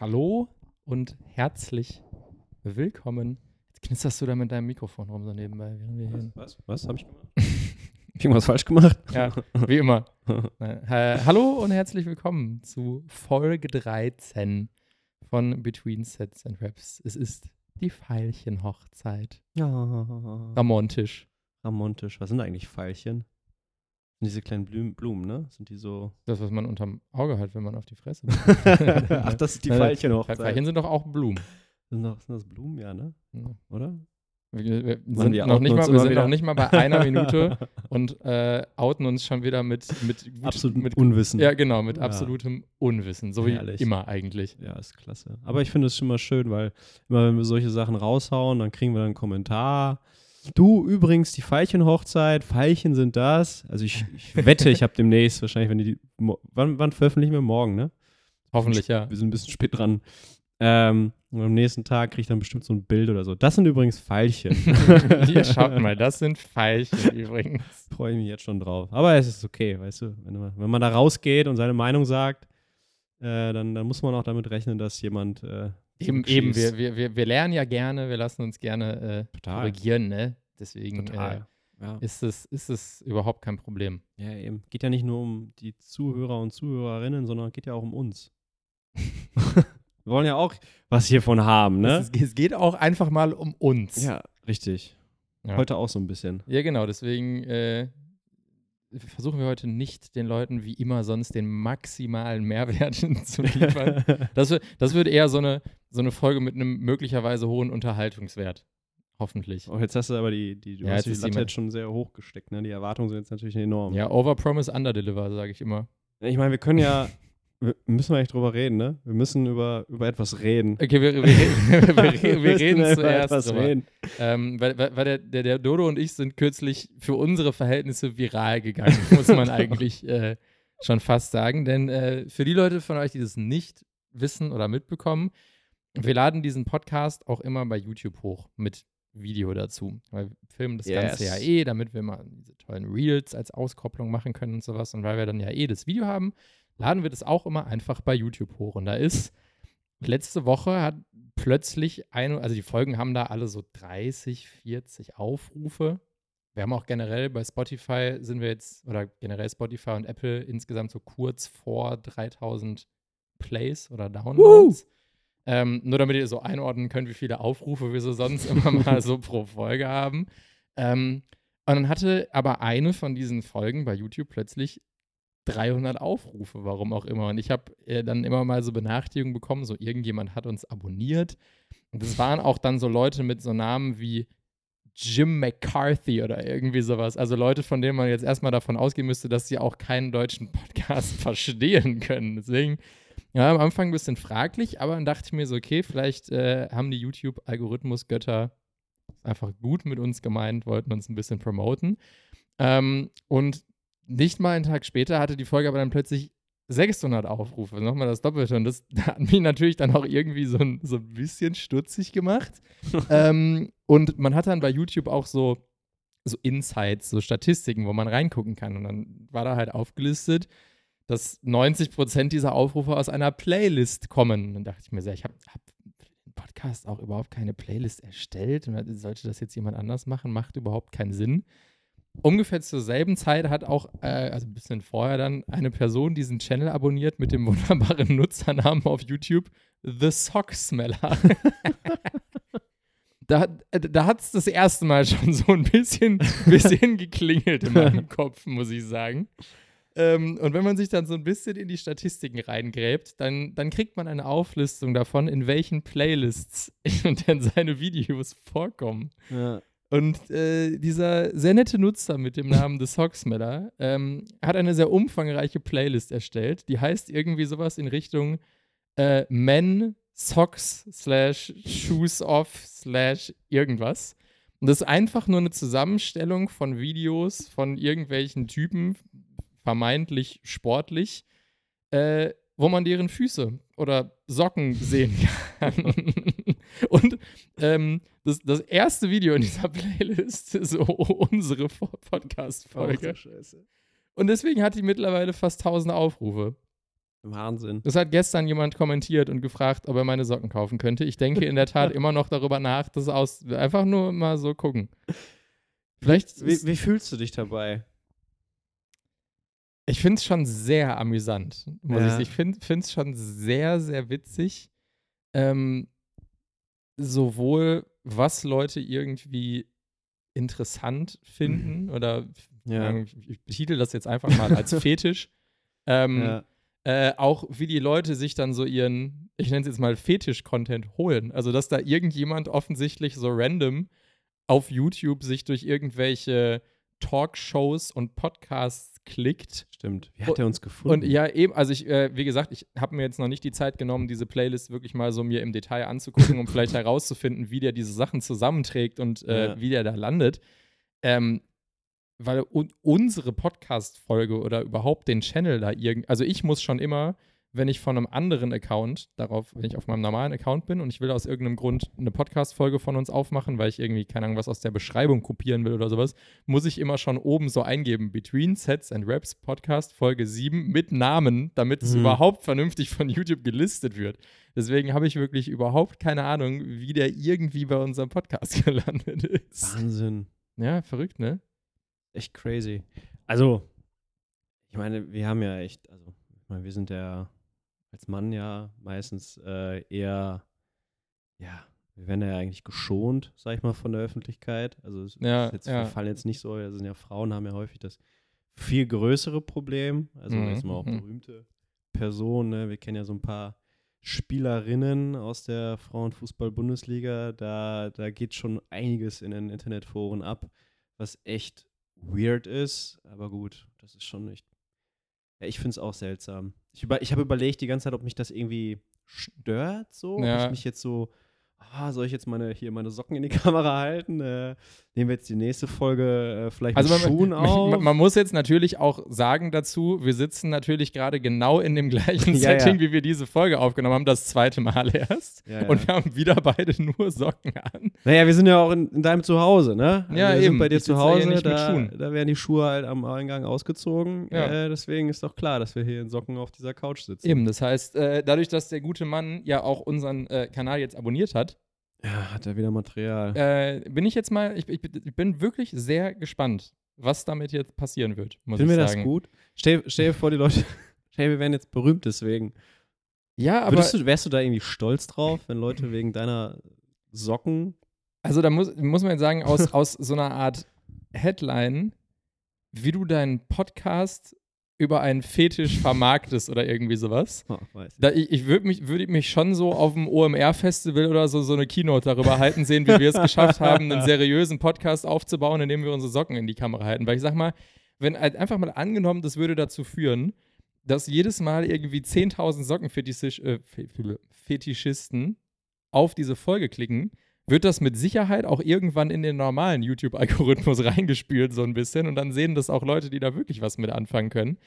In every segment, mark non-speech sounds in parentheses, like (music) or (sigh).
Hallo und herzlich willkommen. Jetzt knisterst du da mit deinem Mikrofon rum so nebenbei, hier. Was? Was habe ich gemacht? (laughs) Irgendwas falsch gemacht? Ja, wie immer. (laughs) Äh, hallo und herzlich willkommen zu Folge 13 von Between Sets and Raps. Es ist die Veilchenhochzeit. Ja. Ramontisch. Ramontisch. Was sind eigentlich Veilchen? Sind diese kleinen Blumen, Blumen, ne? Sind die so. Das, was man unterm Auge hat, wenn man auf die Fresse (laughs) Ach, das ist die Nein, Veilchenhochzeit. Veilchen sind doch auch Blumen. Sind, doch, sind das Blumen, ja, ne? Ja. Oder? Wir, wir sind, wir noch nicht, mal, wir sind wieder. noch nicht mal bei einer Minute (laughs) und äh, outen uns schon wieder mit, mit gut- Absolut mit, Unwissen. Ja, genau, mit Ja. absolutem Unwissen. So wie Herrlich. immer eigentlich. Ja, ist klasse. Aber ich finde es schon mal schön, weil immer wenn wir solche Sachen raushauen, dann kriegen wir dann einen Kommentar. Du, übrigens, die Veilchenhochzeit, Veilchen sind das. Also ich, ich wette, ich habe demnächst wahrscheinlich, wenn die, wann, wann veröffentlichen wir morgen, ne? Hoffentlich, ja. Wir sind ein bisschen spät dran. Ähm, und am nächsten Tag kriege ich dann bestimmt so ein Bild oder so. Das sind übrigens Veilchen. (laughs) Hier, schaut mal, das sind Veilchen (laughs) übrigens. Freue ich mich jetzt schon drauf. Aber es ist okay, weißt du, wenn man, wenn man da rausgeht und seine Meinung sagt, äh, dann, dann muss man auch damit rechnen, dass jemand äh, Eben, eben wir, wir, wir, wir lernen ja gerne, wir lassen uns gerne äh, korrigieren, ne? Deswegen Total. ja. äh, ist, es, ist es überhaupt kein Problem. ja, eben. Geht ja nicht nur um die Zuhörer und Zuhörerinnen, sondern geht ja auch um uns. (laughs) wir wollen ja auch was hiervon haben, ne? Es, es geht auch einfach mal um uns. ja, richtig. Ja. Heute auch so ein bisschen. Ja, genau, deswegen äh, versuchen wir heute nicht den Leuten wie immer sonst den maximalen Mehrwert (laughs) zu liefern. (laughs) Das, das wird eher so eine, so eine Folge mit einem möglicherweise hohen Unterhaltungswert. Hoffentlich. Oh, jetzt hast du aber die, die, du Ja, hast jetzt die Latte jetzt schon sehr hoch gesteckt, ne? Die Erwartungen sind jetzt natürlich enorm. Ja, overpromise, underdeliver, sage ich immer. Ich meine, wir können ja, (laughs) wir müssen wir eigentlich drüber reden, ne? Wir müssen über, über etwas reden. Okay, wir, wir, reden- (laughs) (laughs) wir, wir reden zuerst drüber. reden. Ähm, weil weil, weil der, der, der Dodo und ich sind kürzlich für unsere Verhältnisse viral gegangen, muss man eigentlich äh, schon fast sagen. Denn äh, für die Leute von euch, die das nicht wissen oder mitbekommen, wir laden diesen Podcast auch immer bei YouTube hoch mit Video dazu. Weil wir filmen das Ganze ja Yes. eh, damit wir mal diese tollen Reels als Auskopplung machen können und sowas. Und weil wir dann ja eh das Video haben, laden wir das auch immer einfach bei YouTube hoch. Und da ist letzte Woche hat plötzlich eine, also die Folgen haben da alle so 30, 40 Aufrufe. Wir haben auch generell bei Spotify sind wir jetzt, oder generell Spotify und Apple insgesamt so kurz vor 3000 Plays oder Downloads. Ähm, nur damit ihr so einordnen könnt, wie viele Aufrufe wir so sonst immer (laughs) mal so pro Folge haben. Ähm, und dann hatte aber eine von diesen Folgen bei YouTube plötzlich 300 Aufrufe, warum auch immer. Und ich habe äh, dann immer mal so Benachrichtigungen bekommen, so irgendjemand hat uns abonniert. Und das waren auch dann so Leute mit so Namen wie Jim McCarthy oder irgendwie sowas. Also Leute, von denen man jetzt erstmal davon ausgehen müsste, dass sie auch keinen deutschen Podcast (laughs) verstehen können. Deswegen, ja, am Anfang ein bisschen fraglich, aber dann dachte ich mir so, okay, vielleicht äh, haben die YouTube-Algorithmus-Götter einfach gut mit uns gemeint, wollten uns ein bisschen promoten. Ähm, und nicht mal einen Tag später hatte die Folge aber dann plötzlich 600 Aufrufe, nochmal das Doppelte. Und das (laughs) hat mich natürlich dann auch irgendwie so ein, so ein bisschen stutzig gemacht. (laughs) ähm, und man hat dann bei YouTube auch so, so Insights, so Statistiken, wo man reingucken kann. Und dann war da halt aufgelistet, dass 90% dieser Aufrufe aus einer Playlist kommen. Und dann dachte ich mir sehr, ich habe hab Podcast auch überhaupt keine Playlist erstellt. Und sollte das jetzt jemand anders machen, macht überhaupt keinen Sinn. Ungefähr zur selben Zeit hat auch, äh, also ein bisschen vorher dann, eine Person diesen Channel abonniert mit dem (laughs) wunderbaren Nutzernamen auf YouTube, The Sock Smeller. da (laughs) da hat es das erste Mal schon so ein bisschen, bisschen geklingelt in meinem (laughs) Kopf, muss ich sagen. Ähm, und wenn man sich dann so ein bisschen in die Statistiken reingräbt, dann, dann kriegt man eine Auflistung davon, in welchen Playlists (laughs) denn seine Videos vorkommen. Ja. Und äh, dieser sehr nette Nutzer mit dem Namen The Socksmeller ähm, hat eine sehr umfangreiche Playlist erstellt. Die heißt irgendwie sowas in Richtung äh, Men Socks slash Shoes Off slash irgendwas. Und das ist einfach nur eine Zusammenstellung von Videos von irgendwelchen Typen, vermeintlich sportlich, äh, wo man deren Füße oder Socken sehen (laughs) kann. Und ähm, das, das erste Video in dieser Playlist ist so unsere Podcast-Folge. Und deswegen hat die mittlerweile fast 1000 Aufrufe. Wahnsinn. Das hat gestern jemand kommentiert und gefragt, ob er meine Socken kaufen könnte. Ich denke in der Tat (laughs) immer noch darüber nach, das aus. Einfach nur mal so gucken. Vielleicht. Wie, ist- wie fühlst du dich dabei? Ich finde es schon sehr amüsant, muss Ja. ich sagen. Ich finde es schon sehr, sehr witzig. Ähm, sowohl, was Leute irgendwie interessant finden oder Ja. ich, ich betitel das jetzt einfach mal als (laughs) Fetisch. Ähm, ja. äh, auch wie die Leute sich dann so ihren, ich nenne es jetzt mal Fetisch-Content holen. Also, dass da irgendjemand offensichtlich so random auf YouTube sich durch irgendwelche Talkshows und Podcasts klickt. Stimmt. Wie hat er uns gefunden? Und ja, eben, also ich, äh, wie gesagt, ich habe mir jetzt noch nicht die Zeit genommen, diese Playlist wirklich mal so mir im Detail anzugucken, um vielleicht (laughs) herauszufinden, wie der diese Sachen zusammenträgt und äh, Ja. wie der da landet. Ähm, weil un unsere Podcast-Folge oder überhaupt den Channel da irgend, also ich muss schon immer, wenn ich von einem anderen Account darauf, wenn ich auf meinem normalen Account bin und ich will aus irgendeinem Grund eine Podcast-Folge von uns aufmachen, weil ich irgendwie, keine Ahnung, was aus der Beschreibung kopieren will oder sowas, muss ich immer schon oben so eingeben, Between Sets and Raps Podcast Folge 7 mit Namen, damit es Mhm. überhaupt vernünftig von YouTube gelistet wird. Deswegen habe ich wirklich überhaupt keine Ahnung, wie der irgendwie bei unserem Podcast (laughs) gelandet ist. Wahnsinn. Ja, verrückt, ne? Echt crazy. Also, ich meine, wir haben ja echt, also, ich meine, wir sind ja als Mann ja meistens äh, eher, ja, wir werden ja eigentlich geschont, sag ich mal, von der Öffentlichkeit. Also, es Ja, ist jetzt, ja. wir fallen jetzt nicht so, das sind ja Frauen, haben ja häufig das viel größere Problem. Also, Mhm, jetzt mal auch mhm. berühmte Personen, ne? wir kennen ja so ein paar Spielerinnen aus der Frauenfußball-Bundesliga, da, da geht schon einiges in den Internetforen ab, was echt weird ist, aber gut, das ist schon nicht. Ja, ich finde es auch seltsam. Ich, über, ich habe überlegt die ganze Zeit, ob mich das irgendwie stört, so. Ob Ja. ich mich jetzt so, ah, soll ich jetzt meine, hier meine Socken in die (laughs) Kamera halten? Äh, nehmen wir jetzt die nächste Folge äh, vielleicht Also mit man, Schuhen man, auf? man, man muss jetzt natürlich auch sagen dazu, wir sitzen natürlich gerade genau in dem gleichen (laughs) Ja, ja. Setting, wie wir diese Folge aufgenommen haben, das zweite Mal erst. Ja, ja. Und wir haben wieder beide nur Socken an. Naja, wir sind ja auch in, in deinem Zuhause, ne? Ja, wir eben. sind bei dir Ich zu da ja Hause, nicht da, Schuhen. da werden die Schuhe halt am Eingang ausgezogen. Ja. Äh, deswegen ist doch klar, dass wir hier in Socken auf dieser Couch sitzen. Eben, das heißt, äh, dadurch, dass der gute Mann ja auch unseren äh, Kanal jetzt abonniert hat, Ja, hat er wieder Material. äh, bin ich jetzt mal, ich, ich, ich bin wirklich sehr gespannt, was damit jetzt passieren wird, muss Finden ich wir das gut? Stell, stell dir vor, die Leute, (laughs) stell wir wären jetzt berühmt deswegen. Ja, aber du, wärst du da irgendwie stolz drauf, wenn Leute wegen deiner Socken. Also da muss, muss man jetzt sagen, aus, aus so einer Art Headline, wie du deinen Podcast über einen Fetisch vermarktest oder irgendwie sowas. Oh, Da, ich ich würde mich, würd mich schon so auf dem OMR-Festival oder so, so eine Keynote darüber halten sehen, wie wir es geschafft haben, einen seriösen Podcast aufzubauen, in dem wir unsere Socken in die Kamera halten. Weil ich sag mal, wenn halt einfach mal angenommen, das würde dazu führen, dass jedes Mal irgendwie 10.000 Sockenfetisch, äh, auf diese Folge klicken, wird das mit Sicherheit auch irgendwann in den normalen YouTube-Algorithmus (laughs) reingespült, so ein bisschen. Und dann sehen das auch Leute, die da wirklich was mit anfangen können.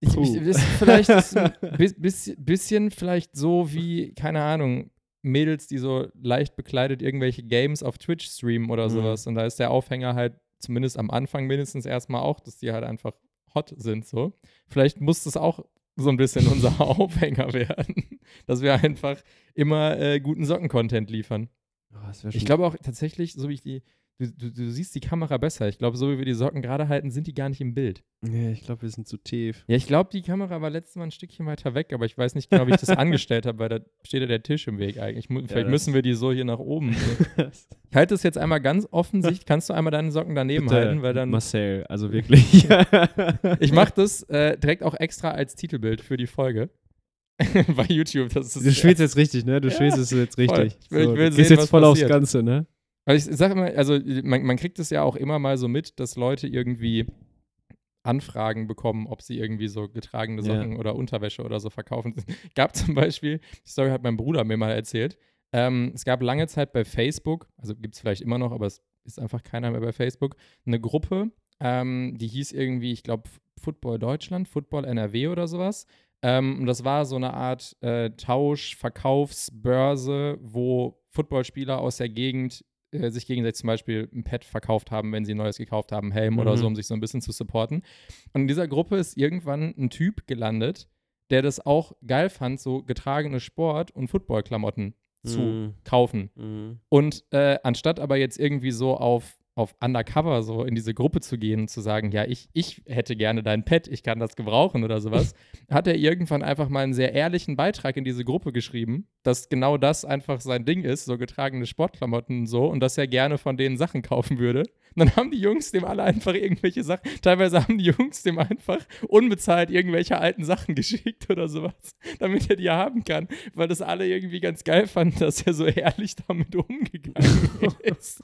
Ich, ich, vielleicht (laughs) ist ein bi- bis, bisschen vielleicht so wie, keine Ahnung, Mädels, die so leicht bekleidet irgendwelche Games auf Twitch streamen oder Mhm. sowas. Und da ist der Aufhänger halt zumindest am Anfang mindestens erstmal auch, dass die halt einfach hot sind so. Vielleicht muss das auch so ein bisschen (laughs) unser Aufhänger werden, dass wir einfach immer äh, guten Socken-Content liefern. Oh, Ich glaube auch tatsächlich, so wie ich die, du, du, du siehst die Kamera besser. Ich glaube, so wie wir die Socken gerade halten, sind die gar nicht im Bild. Nee, ich glaube, wir sind zu tief. Ja, ich glaube, die Kamera war letztes Mal ein Stückchen weiter weg, aber ich weiß nicht genau, wie ich das (laughs) angestellt habe, weil da steht ja der Tisch im Weg eigentlich. Mu- Vielleicht das- müssen wir die so hier nach oben. (laughs) Ich halte das jetzt einmal ganz offensichtlich. Kannst du einmal deine Socken daneben Bitte, halten, weil dann. Marcel, also wirklich. (laughs) Ich mache das äh, direkt auch extra als Titelbild für die Folge. (laughs) Bei YouTube. Das ist Du spielst jetzt richtig, ne? Du Ja, spielst es jetzt voll. richtig. Ich will- ich so, will du gehst jetzt voll passiert. aufs Ganze, ne? Also ich sage immer, also man, man kriegt es ja auch immer mal so mit, dass Leute irgendwie Anfragen bekommen, ob sie irgendwie so getragene Ja. Socken oder Unterwäsche oder so verkaufen. (laughs) Gab zum Beispiel, die Story hat mein Bruder mir mal erzählt, ähm, es gab lange Zeit bei Facebook, also gibt es vielleicht immer noch, aber es ist einfach keiner mehr bei Facebook, eine Gruppe, ähm, die hieß irgendwie, ich glaube, Football Deutschland, Football NRW oder sowas. Ähm, und das war so eine Art äh, Tausch, Verkaufsbörse, wo Footballspieler aus der Gegend äh, sich gegenseitig zum Beispiel ein Pad verkauft haben, wenn sie ein neues gekauft haben, Helm oder Mhm. so, um sich so ein bisschen zu supporten. Und in dieser Gruppe ist irgendwann ein Typ gelandet, der das auch geil fand, so getragene Sport- und Footballklamotten zu Mhm. kaufen. Mhm. Und äh, anstatt aber jetzt irgendwie so auf, auf Undercover so in diese Gruppe zu gehen und zu sagen, ja, ich, ich hätte gerne dein Pet, ich kann das gebrauchen oder sowas, (laughs) hat er irgendwann einfach mal einen sehr ehrlichen Beitrag in diese Gruppe geschrieben, dass genau das einfach sein Ding ist, so getragene Sportklamotten und so, und dass er gerne von denen Sachen kaufen würde. Und dann haben die Jungs dem alle einfach irgendwelche Sachen, teilweise haben die Jungs dem einfach unbezahlt irgendwelche alten Sachen geschickt oder sowas, damit er die haben kann, weil das alle irgendwie ganz geil fanden, dass er so ehrlich damit umgegangen (laughs) ist.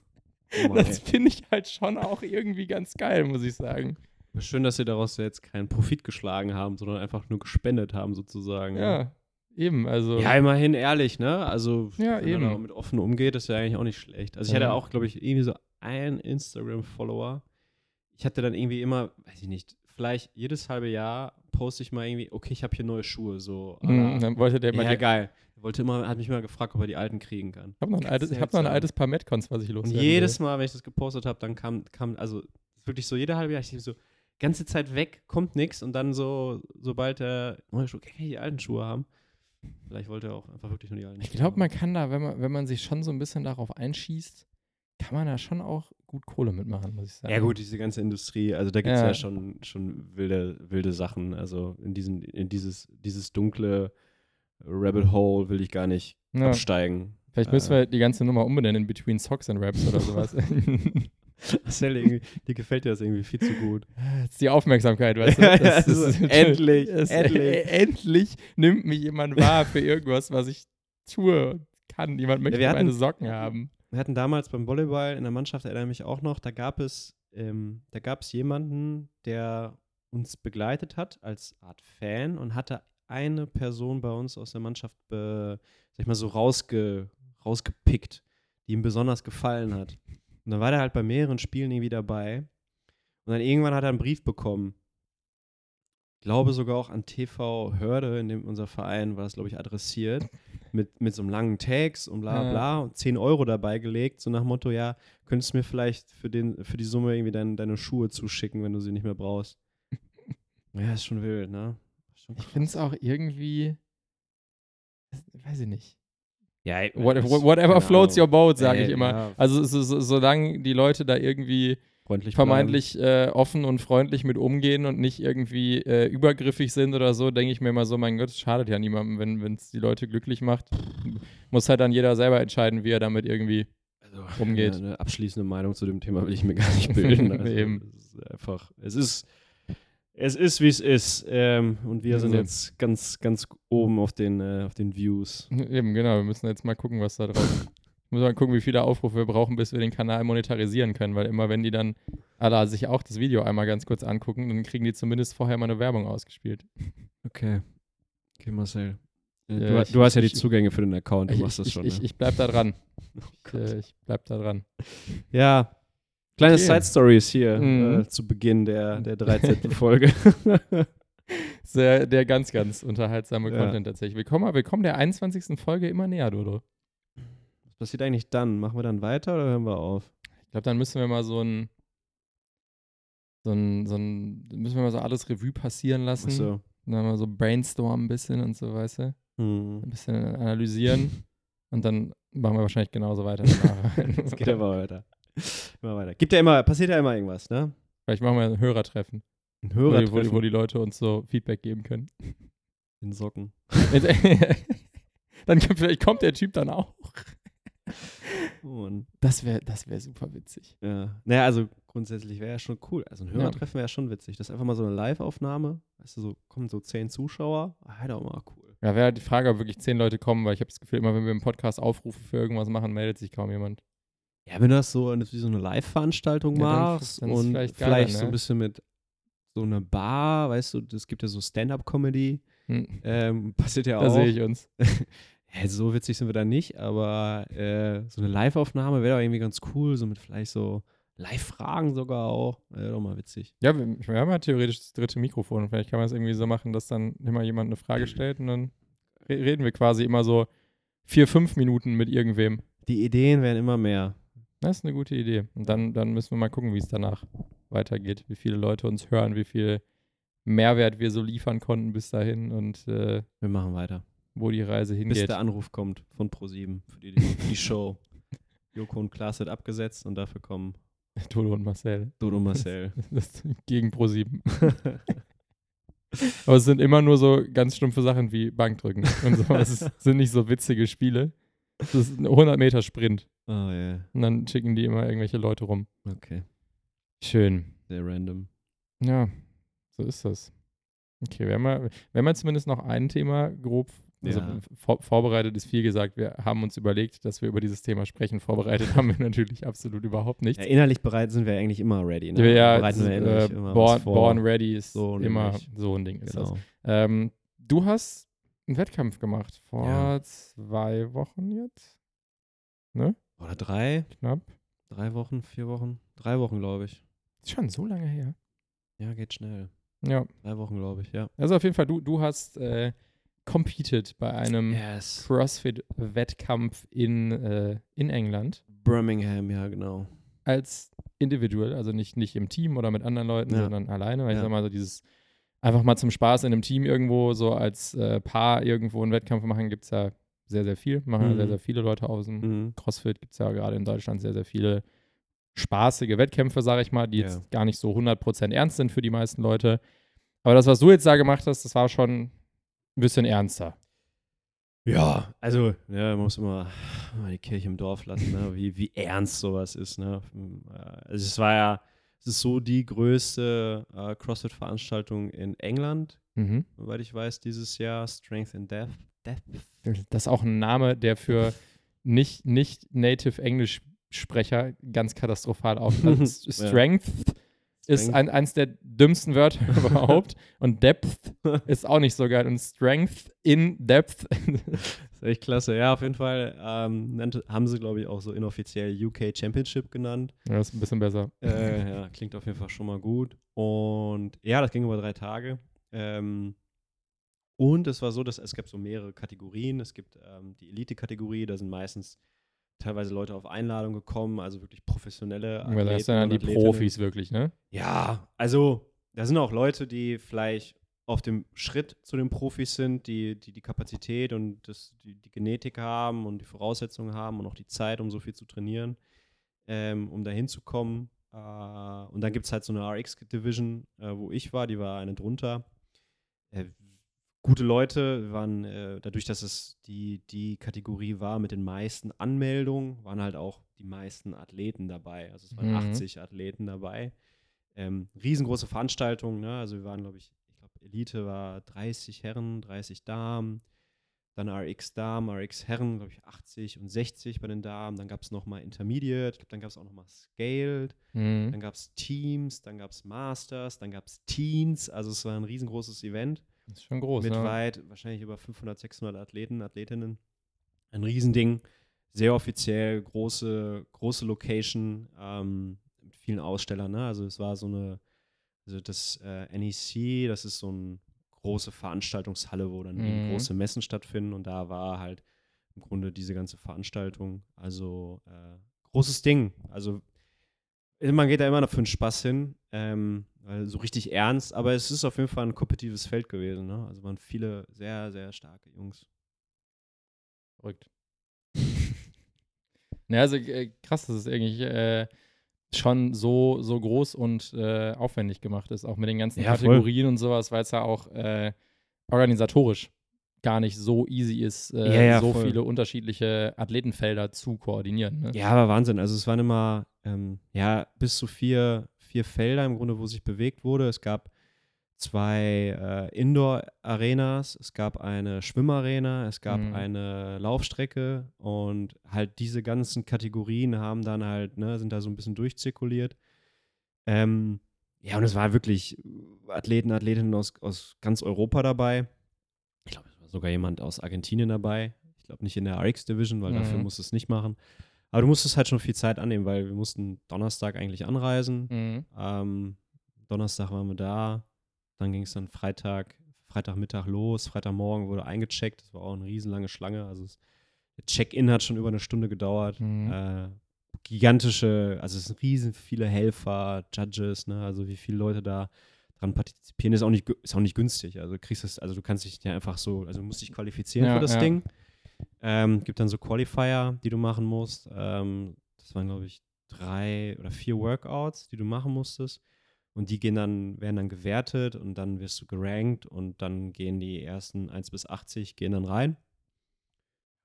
Oh Das finde ich halt schon auch irgendwie ganz geil, muss ich sagen. Schön, dass sie daraus jetzt keinen Profit geschlagen haben, sondern einfach nur gespendet haben, sozusagen. Ja, eben, also. Ja, immerhin ehrlich, ne? Also, Ja, wenn eben. man mit offen umgeht, ist ja eigentlich auch nicht schlecht. Also, ich hatte auch, glaube ich, irgendwie so einen Instagram-Follower. Ich hatte dann irgendwie immer, weiß ich nicht, vielleicht jedes halbe Jahr poste ich mal irgendwie, okay, ich habe hier neue Schuhe, so. Mhm, dann wollte der mal ja, geil. Wollte immer, hat mich mal gefragt, ob er die alten kriegen kann. Ich habe noch, ein altes- ich hab noch ein altes Paar Metcons, was ich loswerden jedes. Mal, wenn ich das gepostet habe, dann kam, kam, also wirklich so jede halbe Jahr, ich so, ganze Zeit weg, kommt nichts und dann so, sobald er neue Schuhe, kann ich die alten Schuhe haben? Vielleicht wollte er auch einfach wirklich nur die alten Ich glaube, man kann da, wenn man, wenn man sich schon so ein bisschen darauf einschießt, kann man da schon auch gut Kohle mitmachen, muss ich sagen. Ja gut, diese ganze Industrie, also da gibt es ja. Ja. schon, schon wilde, wilde Sachen. Also in, diesen, in dieses, dieses dunkle Rabbit Hole will ich gar nicht Ja. absteigen. Vielleicht müssen Äh. wir die ganze Nummer umbenennen in Between Socks and Raps oder sowas. (laughs) Marcel, dir gefällt dir das irgendwie viel zu gut. Das ist die Aufmerksamkeit, weißt du? (laughs) Ja, Das, also endlich, das, endlich. (laughs) endlich nimmt mich jemand wahr für irgendwas, was ich tue und kann. Jemand möchte wir hatten- meine Socken haben. Wir hatten damals beim Volleyball in der Mannschaft, erinnere mich auch noch, da gab es, ähm, da gab es jemanden, der uns begleitet hat als Art Fan und hatte eine Person bei uns aus der Mannschaft, be, sag ich mal, so rausge, rausgepickt, die ihm besonders gefallen hat. Und dann war der halt bei mehreren Spielen irgendwie dabei. Und dann irgendwann hat er einen Brief bekommen. Ich glaube sogar auch an TV Hörde, in dem unser Verein war das, glaube ich, adressiert, mit, mit so einem langen Text und bla Ja. bla und 10 Euro dabei gelegt, so nach dem Motto, ja, könntest du mir vielleicht für, den, für die Summe irgendwie dein, deine Schuhe zuschicken, wenn du sie nicht mehr brauchst. (laughs) ja, ist schon wild, ne? Schon Ich finde es auch irgendwie, weiß ich nicht. ja, what- whatever keine floats your boat, sage ich Ey, immer. ja, Also so, so, solange die Leute da irgendwie freundlich vermeintlich äh, offen und freundlich mit umgehen und nicht irgendwie äh, übergriffig sind oder so, denke ich mir immer so, mein Gott, es schadet ja niemandem, wenn es die Leute glücklich macht. Muss halt dann jeder selber entscheiden, wie er damit irgendwie. also, umgeht. Eine, eine abschließende Meinung zu dem Thema will ich mir gar nicht (laughs) bilden. (laughs) Also, Eben. Es ist einfach, es ist, es ist, wie es ist. Ähm, und wir sind So. jetzt ganz, ganz oben auf den, äh, auf den Views. Eben, genau, wir müssen jetzt mal gucken, was da drauf (laughs) Muss mal gucken, wie viele Aufrufe wir brauchen, bis wir den Kanal monetarisieren können, weil immer wenn die dann alle sich auch das Video einmal ganz kurz angucken, dann kriegen die zumindest vorher mal eine Werbung ausgespielt. Okay. Okay, Marcel. Äh, Ja, du, ich- du hast ja die ich- Zugänge für den Account, du Ich, machst das ich, schon. ich, ne? ich bleib da dran. (laughs) oh äh, ich bleib da dran. Ja. Kleine Okay. Side-Stories hier Mhm. äh, zu Beginn der, der (laughs) 13. Folge. (laughs) Sehr, der ganz, ganz unterhaltsame Ja. Content tatsächlich. Wir kommen, wir kommen der 21. Folge immer näher, Dodo. Was passiert eigentlich dann? Machen wir dann weiter oder hören wir auf? Ich glaube, dann müssen wir mal so ein, so ein, so ein, müssen wir mal so alles Revue passieren lassen. Achso. Dann mal so brainstormen ein bisschen und so, weißt du? Hm. Ein bisschen analysieren. (laughs) und dann machen wir wahrscheinlich genauso weiter. Es geht aber weiter. (laughs) Immer weiter. Gibt ja immer, passiert ja immer irgendwas, ne? Vielleicht machen wir ein Hörertreffen, Ein wo, Hörer die, wo, die, wo die Leute uns so Feedback geben können. in Socken. (laughs) dann kommt, vielleicht kommt der Typ dann auch. Oh. Das wäre das wär super witzig. Ja. Naja, also grundsätzlich wäre ja schon cool. Also ein Hörertreffen wäre schon witzig. Das ist einfach mal so eine Live-Aufnahme. Weißt du, so kommen so zehn Zuschauer. Ah, doch mal cool. Ja, wäre halt die Frage, ob wirklich zehn Leute kommen, weil ich habe das Gefühl, immer wenn wir im Podcast Aufrufe für irgendwas machen, meldet sich kaum jemand. Ja, wenn du das so wie so eine Live-Veranstaltung Ja, dann- machst dann ist und vielleicht vielleicht, geiler, so ne? ein bisschen mit so einer Bar, weißt du, es gibt ja so Stand-Up-Comedy. Hm, Ähm, (laughs) passiert ja da auch. sehe ich uns. (laughs) Ja, so witzig sind wir da nicht, aber äh, so eine Live-Aufnahme wäre doch irgendwie ganz cool, so mit vielleicht so Live-Fragen sogar auch. Wäre doch mal witzig. Ja, wir, wir haben ja theoretisch das dritte Mikrofon. Vielleicht kann man es irgendwie so machen, dass dann immer jemand eine Frage stellt und dann re reden wir quasi immer so vier, fünf Minuten mit irgendwem. Die Ideen werden immer mehr. Das ist eine gute Idee. Und dann, dann müssen wir mal gucken, wie es danach weitergeht, wie viele Leute uns hören, wie viel Mehrwert wir so liefern konnten bis dahin und äh, Wir machen weiter. wo die Reise Bis hingeht. der Anruf kommt von Pro7 für die, für die Show. (laughs) Joko und Klaas wird abgesetzt und dafür kommen (laughs) Toto und Marcel. Dodo und (laughs) Marcel. Das ist gegen Pro7. Aber es sind immer nur so ganz stumpfe Sachen wie Bankdrücken und so. Es sind nicht so witzige Spiele. Das ist ein 100 Meter Sprint. oh ja, Und dann schicken die immer irgendwelche Leute rum. okay. Schön. Sehr random. Ja, so ist das. Okay, wir haben, mal, wir haben mal zumindest noch ein Thema grob. Also Ja. vor, vorbereitet ist viel gesagt. Wir haben uns überlegt, dass wir über dieses Thema sprechen. Vorbereitet haben wir (laughs) natürlich absolut überhaupt nichts. Ja, innerlich bereit sind wir eigentlich immer ready. Ne? Ja, Bereiten wir äh, immer born, born Ready ist So immer nämlich. so ein Ding. Ist das. Genau. Ähm, du hast einen Wettkampf gemacht vor Ja. zwei Wochen jetzt, Oder drei, knapp. drei Wochen, vier Wochen, drei Wochen, glaube ich. Ist schon so lange her. Ja, geht schnell. Ja, Drei Wochen, glaube ich, ja. also auf jeden Fall, du, du hast äh, competed bei einem Yes. CrossFit-Wettkampf in, äh, in England Birmingham, ja, genau. als Individual, also nicht, nicht im Team oder mit anderen Leuten, Ja. sondern alleine. Weil ich Ja. sag mal, so dieses einfach mal zum Spaß in einem Team irgendwo so als äh, Paar irgendwo einen Wettkampf machen, gibt es ja sehr, sehr viel. Machen ja Mhm. sehr, sehr viele Leute aus dem Mhm. CrossFit. Gibt es ja gerade in Deutschland sehr, sehr viele spaßige Wettkämpfe, sage ich mal, die Ja. jetzt gar nicht so 100% ernst sind für die meisten Leute. Aber das, was du jetzt da gemacht hast, das war schon ein bisschen ernster. Ja, also, ja, man muss immer, immer die Kirche im Dorf lassen, ne? wie, wie ernst sowas ist. Ne? Also es war ja, es ist so die größte äh, CrossFit-Veranstaltung in England, Mhm. soweit ich weiß, dieses Jahr, Strength and Depth. Depth. Das ist auch ein Name, der für nicht, nicht Native Englisch-Sprecher ganz katastrophal auf. Also. (laughs) Strength ist ein, eins der dümmsten Wörter (laughs) überhaupt. Und Depth (laughs) ist auch nicht so geil. Und Strength in Depth. Echt klasse. Ja, auf jeden Fall ähm, haben sie, glaube ich, auch so inoffiziell UK Championship genannt. ja, ist ein bisschen besser. äh, ja, klingt auf jeden Fall schon mal gut. Und ja, das ging über drei Tage. Ähm, und es war so, dass es gab so mehrere Kategorien. Es gibt ähm, die Elite-Kategorie, da sind meistens teilweise Leute auf Einladung gekommen, also wirklich professionelle Weil das sind dann die Athletinnen. Profis wirklich, ne? Ja, also da sind auch Leute, die vielleicht auf dem Schritt zu den Profis sind, die die, die Kapazität und das, die, die Genetik haben und die Voraussetzungen haben und auch die Zeit, um so viel zu trainieren, ähm, um da hinzukommen. Äh, und dann gibt es halt so eine RX-Division, äh, wo ich war, die war eine drunter. Äh, gute Leute, waren, äh, dadurch, dass es die, die Kategorie war mit den meisten Anmeldungen, waren halt auch die meisten Athleten dabei. Also es waren Mhm. 80 Athleten dabei. Ähm, riesengroße Veranstaltung, ne? Also wir waren, glaube ich, Elite war 30 Herren, 30 Damen, dann RX Damen, RX Herren, glaube ich, 80 und 60 bei den Damen. Dann gab es nochmal Intermediate, glaub, dann gab es auch nochmal Scaled, Mhm. dann gab es Teams, dann gab es Masters, dann gab es Teens. Also es war ein riesengroßes Event Das ist schon groß, mit ne? weit, wahrscheinlich über 500, 600 Athleten, Athletinnen. Ein Riesending, sehr offiziell, große, große Location, ähm, mit vielen Ausstellern. Ne? Also es war so eine, also das äh, NEC, das ist so eine große Veranstaltungshalle, wo dann eben Mhm. große Messen stattfinden und da war halt im Grunde diese ganze Veranstaltung. Also äh, großes Ding. Also man geht da immer noch für den Spaß hin, ähm, weil so richtig ernst, aber es ist auf jeden Fall ein kompetitives Feld gewesen. Ne? Also waren viele sehr, sehr starke Jungs. Verrückt. (laughs) naja, also äh, krass, dass es irgendwie äh, schon so, so groß und äh, aufwendig gemacht ist, auch mit den ganzen Ja, voll. Kategorien und sowas, weil es ja auch äh, organisatorisch gar nicht so easy ist, äh, Ja, ja, so voll. viele unterschiedliche Athletenfelder zu koordinieren. Ne? Ja, aber Wahnsinn. Also es waren immer ähm, ja, bis zu vier, vier Felder im Grunde, wo sich bewegt wurde. Es gab zwei äh, Indoor-Arenas, es gab eine Schwimmarena, es gab Mhm. eine Laufstrecke und halt diese ganzen Kategorien haben dann halt, ne, sind da so ein bisschen durchzirkuliert. Ähm, ja, und es war wirklich Athleten, Athletinnen aus, aus ganz Europa dabei. Ich glaube, es war sogar jemand aus Argentinien dabei. Ich glaube nicht in der RX-Division, weil dafür Mhm. musst du es nicht machen. Aber du musstest halt schon viel Zeit annehmen, weil wir mussten Donnerstag eigentlich anreisen. Mhm. Ähm, Donnerstag waren wir da. Dann ging es dann Freitag, Freitagmittag los. Freitagmorgen wurde eingecheckt. Das war auch eine riesenlange Schlange. Also es, der Check-in hat schon über eine Stunde gedauert. Mhm. Äh, gigantische, also es sind riesen viele Helfer, Judges, ne? also wie viele Leute da dran partizipieren. Ist auch nicht, ist auch nicht günstig. Also du kriegst es, also du kannst dich ja einfach so, also du musst dich qualifizieren Ja, für das ja. Ding. Ähm, gibt dann so Qualifier, die du machen musst. Ähm, das waren, glaube ich, drei oder vier Workouts, die du machen musstest. Und die gehen dann, werden dann gewertet und dann wirst du gerankt und dann gehen die ersten 1 bis 80 gehen dann rein.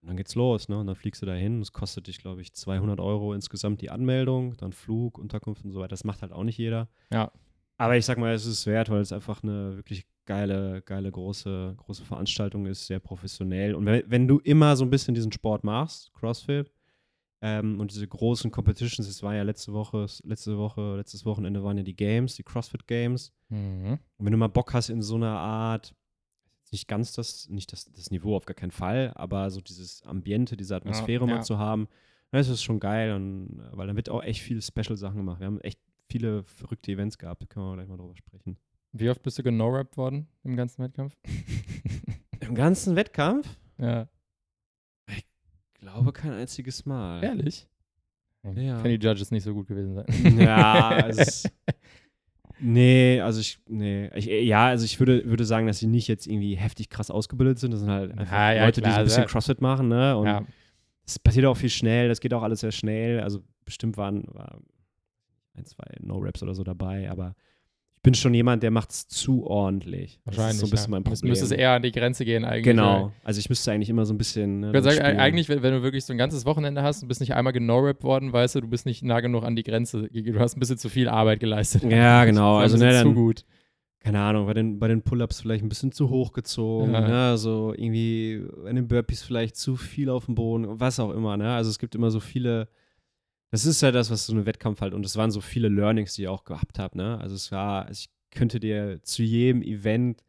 Und dann geht's los, ne? Und dann fliegst du da hin. Es kostet dich, glaube ich, 200 Euro insgesamt die Anmeldung, dann Flug, Unterkunft und so weiter. Das macht halt auch nicht jeder. Ja. Aber ich sag mal, es ist wert, weil es einfach eine wirklich geile, geile, große, große Veranstaltung ist, sehr professionell. Und wenn, wenn du immer so ein bisschen diesen Sport machst, CrossFit, ähm, und diese großen Competitions, es war ja letzte Woche, letzte Woche, letztes Wochenende waren ja die Games, die CrossFit Games. Mhm. Und wenn du mal Bock hast in so einer Art, nicht ganz das, nicht das, das Niveau auf gar keinen Fall, aber so dieses Ambiente, diese Atmosphäre ja. mal zu haben, dann ist schon geil, und, weil dann wird auch echt viele Special-Sachen gemacht. Wir haben echt viele verrückte Events gehabt, da können wir gleich mal drüber sprechen. Wie oft bist du geno-rappt worden im ganzen Wettkampf? Im ganzen Wettkampf? (laughs) ja. Ich glaube kein einziges Mal. Ehrlich? Ja. Können die Judges nicht so gut gewesen sein. Ja, (laughs) es ist, nee, also ich, nee, ich, ja, also ich würde, würde sagen, dass sie nicht jetzt irgendwie heftig krass ausgebildet sind. Das sind halt einfach Ja, ja, Leute, die so klar, ein bisschen also- CrossFit machen, ne? Und ja. es passiert auch viel schnell, das geht auch alles sehr schnell. Also bestimmt waren war ein, zwei No-Raps oder so dabei, aber ich bin schon jemand, der macht es zu ordentlich. Das Wahrscheinlich. ist so ein bisschen ja. mein Problem. Müsste es eher an die Grenze gehen eigentlich. genau. Also ich müsste eigentlich immer so ein bisschen. Ne, Ich würde das sagen, eigentlich, wenn, wenn du wirklich so ein ganzes Wochenende hast, du bist nicht einmal geno-rappt worden, weißt du, du bist nicht nah genug an die Grenze. Du hast ein bisschen zu viel Arbeit geleistet. Ja, genau. Das Also ne, dann, zu gut. keine Ahnung, bei den, bei den Pull-Ups vielleicht ein bisschen zu hoch gezogen, Ja. ne? so irgendwie bei den Burpees vielleicht zu viel auf dem Boden, was auch immer, ne? Also es gibt immer so viele, das ist ja das, was so ein Wettkampf halt, und es waren so viele Learnings, die ich auch gehabt habe, ne? Also es war, also ich könnte dir zu jedem Event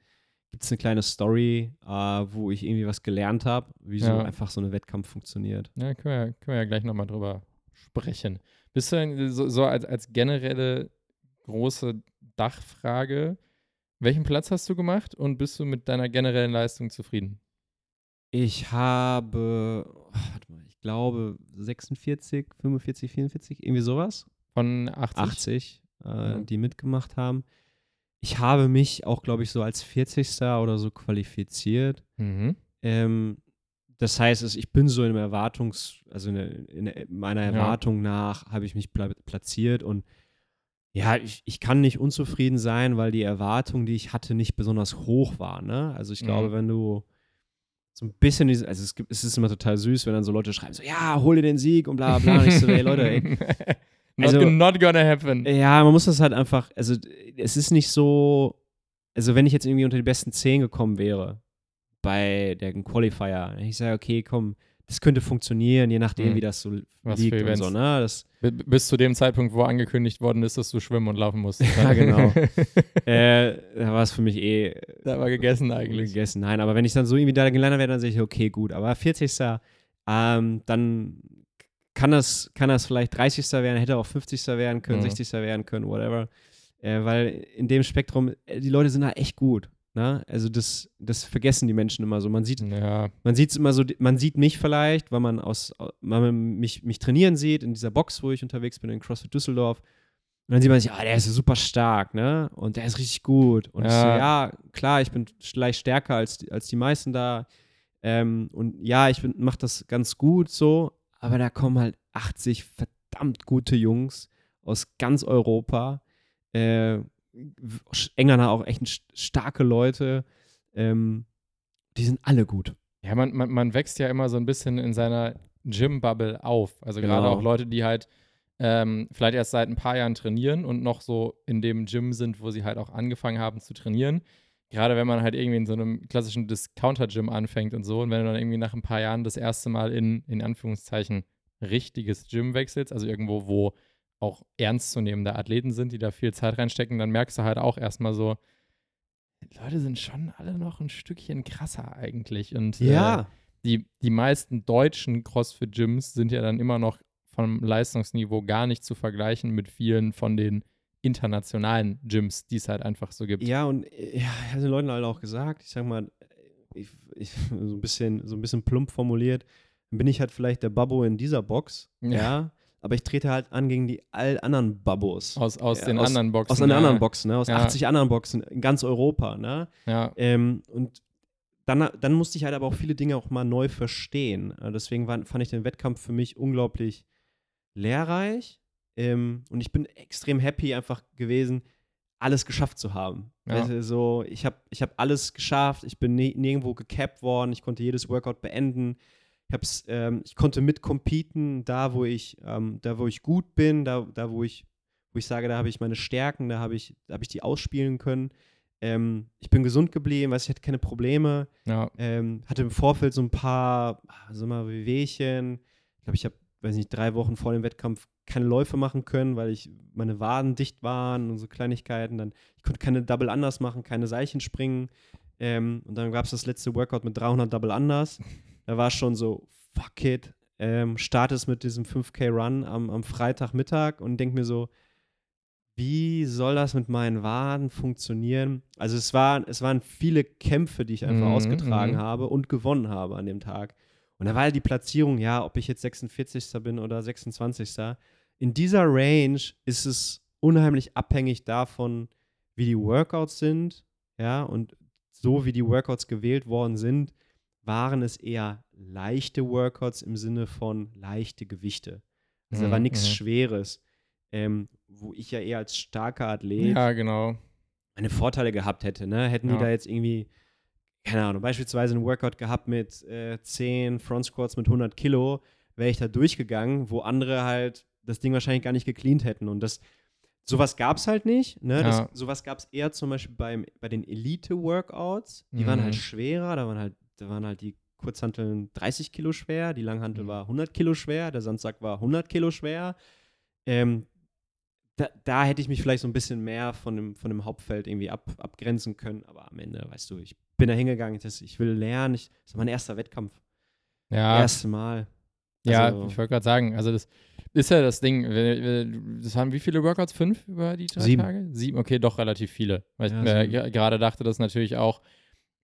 gibt es eine kleine Story, äh, wo ich irgendwie was gelernt habe, wie so Ja. einfach so ein Wettkampf funktioniert. Ja, können wir, können wir ja gleich nochmal drüber sprechen. Bist du denn so, so als, als generelle große Dachfrage, welchen Platz hast du gemacht und bist du mit deiner generellen Leistung zufrieden? Ich habe, oh, warte mal, ich glaube 46, 45, 44, irgendwie sowas. Von 80? 80, äh, Ja. die mitgemacht haben. Ich habe mich auch, glaube ich, so als 40. oder so qualifiziert. Mhm. Ähm, das heißt, ich bin so in Erwartungs-, also in, in meiner Ja. Erwartung nach habe ich mich pla platziert und ja, ich, ich kann nicht unzufrieden sein, weil die Erwartung, die ich hatte, nicht besonders hoch war. Ne? Also ich glaube, Mhm. wenn du so ein bisschen, diese, also es, gibt, es ist immer total süß, wenn dann so Leute schreiben, so, ja, hol dir den Sieg und bla bla. Und ich so, ey Leute, ey, (laughs) Also- not gonna happen. ja, man muss das halt einfach, also es ist nicht so, also wenn ich jetzt irgendwie unter die besten 10 gekommen wäre bei der Qualifier, ich sage, okay, komm, das könnte funktionieren, je nachdem, Mhm. wie das so Was liegt und so, ne? Das, Bis zu dem Zeitpunkt, wo angekündigt worden ist, dass du schwimmen und laufen musst. (laughs) Ja, genau. (laughs) äh, da war es für mich eh da war gegessen eigentlich. gegessen. Nein, aber wenn ich dann so irgendwie da gelandet wäre, dann sehe ich, okay, gut, aber 40. Ähm, dann kann das, kann das vielleicht 30. werden, hätte auch 50. werden können, Mhm. 60. werden können, whatever. Äh, weil in dem Spektrum, äh, die Leute sind da echt gut. Ne? Also das, das vergessen die Menschen immer so. Man sieht, Ja, man sieht immer so, man sieht mich vielleicht, weil man aus, weil man mich, mich trainieren sieht in dieser Box, wo ich unterwegs bin, in CrossFit Düsseldorf. Und dann sieht man sich, ah, der ist super stark, ne? Und der ist richtig gut. Und ich so, Ja. ja, klar, ich bin vielleicht stärker als, die- als die meisten da. Ähm, und ja, ich mache das ganz gut so, aber da kommen halt 80 verdammt gute Jungs aus ganz Europa. Äh, Engländer auch echt st- starke Leute. Ähm, die sind alle gut. Ja, man, man, man wächst ja immer so ein bisschen in seiner Gym-Bubble auf. Also gerade Genau. auch Leute, die halt ähm, vielleicht erst seit ein paar Jahren trainieren und noch so in dem Gym sind, wo sie halt auch angefangen haben zu trainieren. Gerade wenn man halt irgendwie in so einem klassischen Discounter-Gym anfängt und so und wenn du dann irgendwie nach ein paar Jahren das erste Mal in, in Anführungszeichen, richtiges Gym wechselst, also irgendwo, wo auch ernstzunehmende Athleten sind, die da viel Zeit reinstecken, dann merkst du halt auch erstmal so, die Leute sind schon alle noch ein Stückchen krasser eigentlich. Und äh, die, die meisten deutschen CrossFit-Gyms sind ja dann immer noch vom Leistungsniveau gar nicht zu vergleichen mit vielen von den internationalen Gyms, die es halt einfach so gibt. Ja, und äh, ja, ich habe den Leuten halt auch gesagt, ich sag mal, ich, ich, so, ein bisschen, so ein bisschen plump formuliert, bin ich halt vielleicht der Babbo in dieser Box, Ja. ja. Aber ich trete halt an gegen die all anderen Babos. Aus, aus Ja, den aus- anderen Boxen. Aus den ja. anderen Boxen, ne? aus Ja. 80 anderen Boxen in ganz Europa. Ne? Ja, Ähm, und dann, dann musste ich halt aber auch viele Dinge auch mal neu verstehen. Äh, deswegen war, fand ich den Wettkampf für mich unglaublich lehrreich. Ähm, und ich bin extrem happy einfach gewesen, alles geschafft zu haben. Ja. Du, so, ich habe ich hab alles geschafft, ich bin nirgendwo gecapped worden, ich konnte jedes Workout beenden. Ich, hab's, ähm, ich konnte mitcompeten, da wo ich, ähm, da wo ich gut bin, da, da wo ich, wo ich sage, da habe ich meine Stärken, da habe ich, da habe ich die ausspielen können. Ähm, ich bin gesund geblieben, weiß ich hatte keine Probleme. ja. Ähm, hatte im Vorfeld so ein paar, ah, so mal Wehwehchen. Ich glaube, ich habe, weiß nicht, drei Wochen vor dem Wettkampf keine Läufe machen können, weil ich meine Waden dicht waren und so Kleinigkeiten. Dann, ich konnte keine Double Unders machen, keine Seilchen springen. Ähm, und dann gab es das letzte Workout mit 300 Double Unders. Da war schon so, fuck it. Ähm, startest mit diesem 5K Run am, am Freitagmittag und denk mir so, wie soll das mit meinen Waden funktionieren? Also es, war, es waren viele Kämpfe, die ich einfach Mhm, ausgetragen mhm. habe und gewonnen habe an dem Tag. Und da war halt die Platzierung, ja, ob ich jetzt 46. bin oder 26. In dieser Range ist es unheimlich abhängig davon, wie die Workouts sind, ja, und so wie die Workouts gewählt worden sind, waren es eher leichte Workouts im Sinne von leichte Gewichte. Also da war Mhm, nichts mhm. Schweres, ähm, wo ich ja eher als starker Athlet ja, genau. meine Vorteile gehabt hätte. Ne? Hätten Ja. die da jetzt irgendwie, keine Ahnung, beispielsweise einen Workout gehabt mit äh, 10 Front Squats mit 100 Kilo, wäre ich da durchgegangen, wo andere halt das Ding wahrscheinlich gar nicht gecleant hätten. Und das, sowas gab es halt nicht. Ne? Das, Ja. sowas gab es eher zum Beispiel beim, bei den Elite-Workouts. Die waren halt Mhm. schwerer, da waren halt, da waren halt die Kurzhanteln 30 Kilo schwer, die Langhantel Mhm. war 100 Kilo schwer, der Sandsack war 100 Kilo schwer. Ähm, da, da hätte ich mich vielleicht so ein bisschen mehr von dem, von dem Hauptfeld irgendwie ab, abgrenzen können. Aber am Ende, weißt du, ich bin da hingegangen, das, ich will lernen. Ich, das ist mein erster Wettkampf. Ja, Erste Mal. ja also- ich wollte gerade sagen, also das ist ja das Ding. Das haben wie viele Workouts? Fünf über die drei Sieben. Tage? Sieben, okay, doch relativ viele. Weil Ja, ich mir gerade dachte, dass natürlich auch,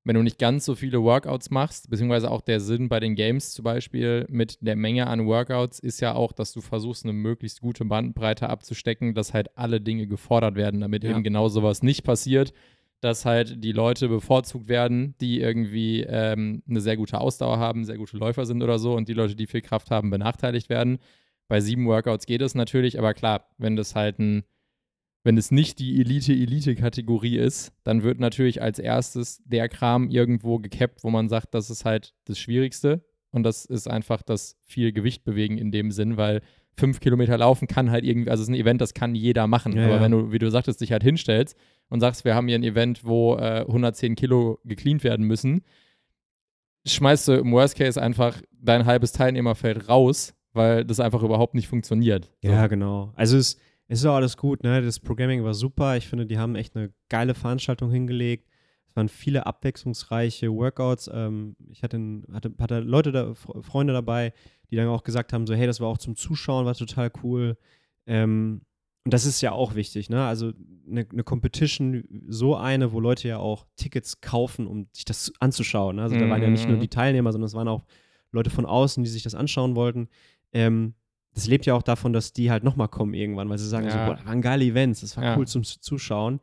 wenn du nicht ganz so viele Workouts machst, beziehungsweise auch der Sinn bei den Games zum Beispiel mit der Menge an Workouts ist ja auch, dass du versuchst, eine möglichst gute Bandbreite abzustecken, dass halt alle Dinge gefordert werden, damit Ja. eben genau sowas nicht passiert, dass halt die Leute bevorzugt werden, die irgendwie ähm, eine sehr gute Ausdauer haben, sehr gute Läufer sind oder so und die Leute, die viel Kraft haben, benachteiligt werden. Bei sieben Workouts geht es natürlich, aber klar, wenn das halt ein wenn es nicht die Elite-Elite-Kategorie ist, dann wird natürlich als erstes der Kram irgendwo gekappt, wo man sagt, das ist halt das Schwierigste. Und das ist einfach das viel Gewicht bewegen in dem Sinn, weil fünf Kilometer laufen kann halt irgendwie, also es ist ein Event, das kann jeder machen. Ja, Aber ja. wenn du, wie du sagtest, dich halt hinstellst und sagst, wir haben hier ein Event, wo äh, 110 Kilo gecleant werden müssen, schmeißt du im Worst Case einfach dein halbes Teilnehmerfeld raus, weil das einfach überhaupt nicht funktioniert. So. Ja, genau. Also es, es ist auch alles gut, ne? Das Programming war super. Ich finde, die haben echt eine geile Veranstaltung hingelegt. Es waren viele abwechslungsreiche Workouts. Ähm, ich hatte, hatte, hatte Leute, da, Fre- Freunde dabei, die dann auch gesagt haben, so, hey, das war auch zum Zuschauen, war total cool. Ähm, und das ist ja auch wichtig, ne? Also eine, eine Competition, so eine, wo Leute ja auch Tickets kaufen, um sich das anzuschauen. Ne? Also da waren ja nicht nur Mhm. die Teilnehmer, sondern es waren auch Leute von außen, die sich das anschauen wollten. Ähm, das lebt ja auch davon, dass die halt nochmal kommen irgendwann, weil sie sagen so, Ja. boah, das waren geile Events, das war Ja. cool zum Zuschauen.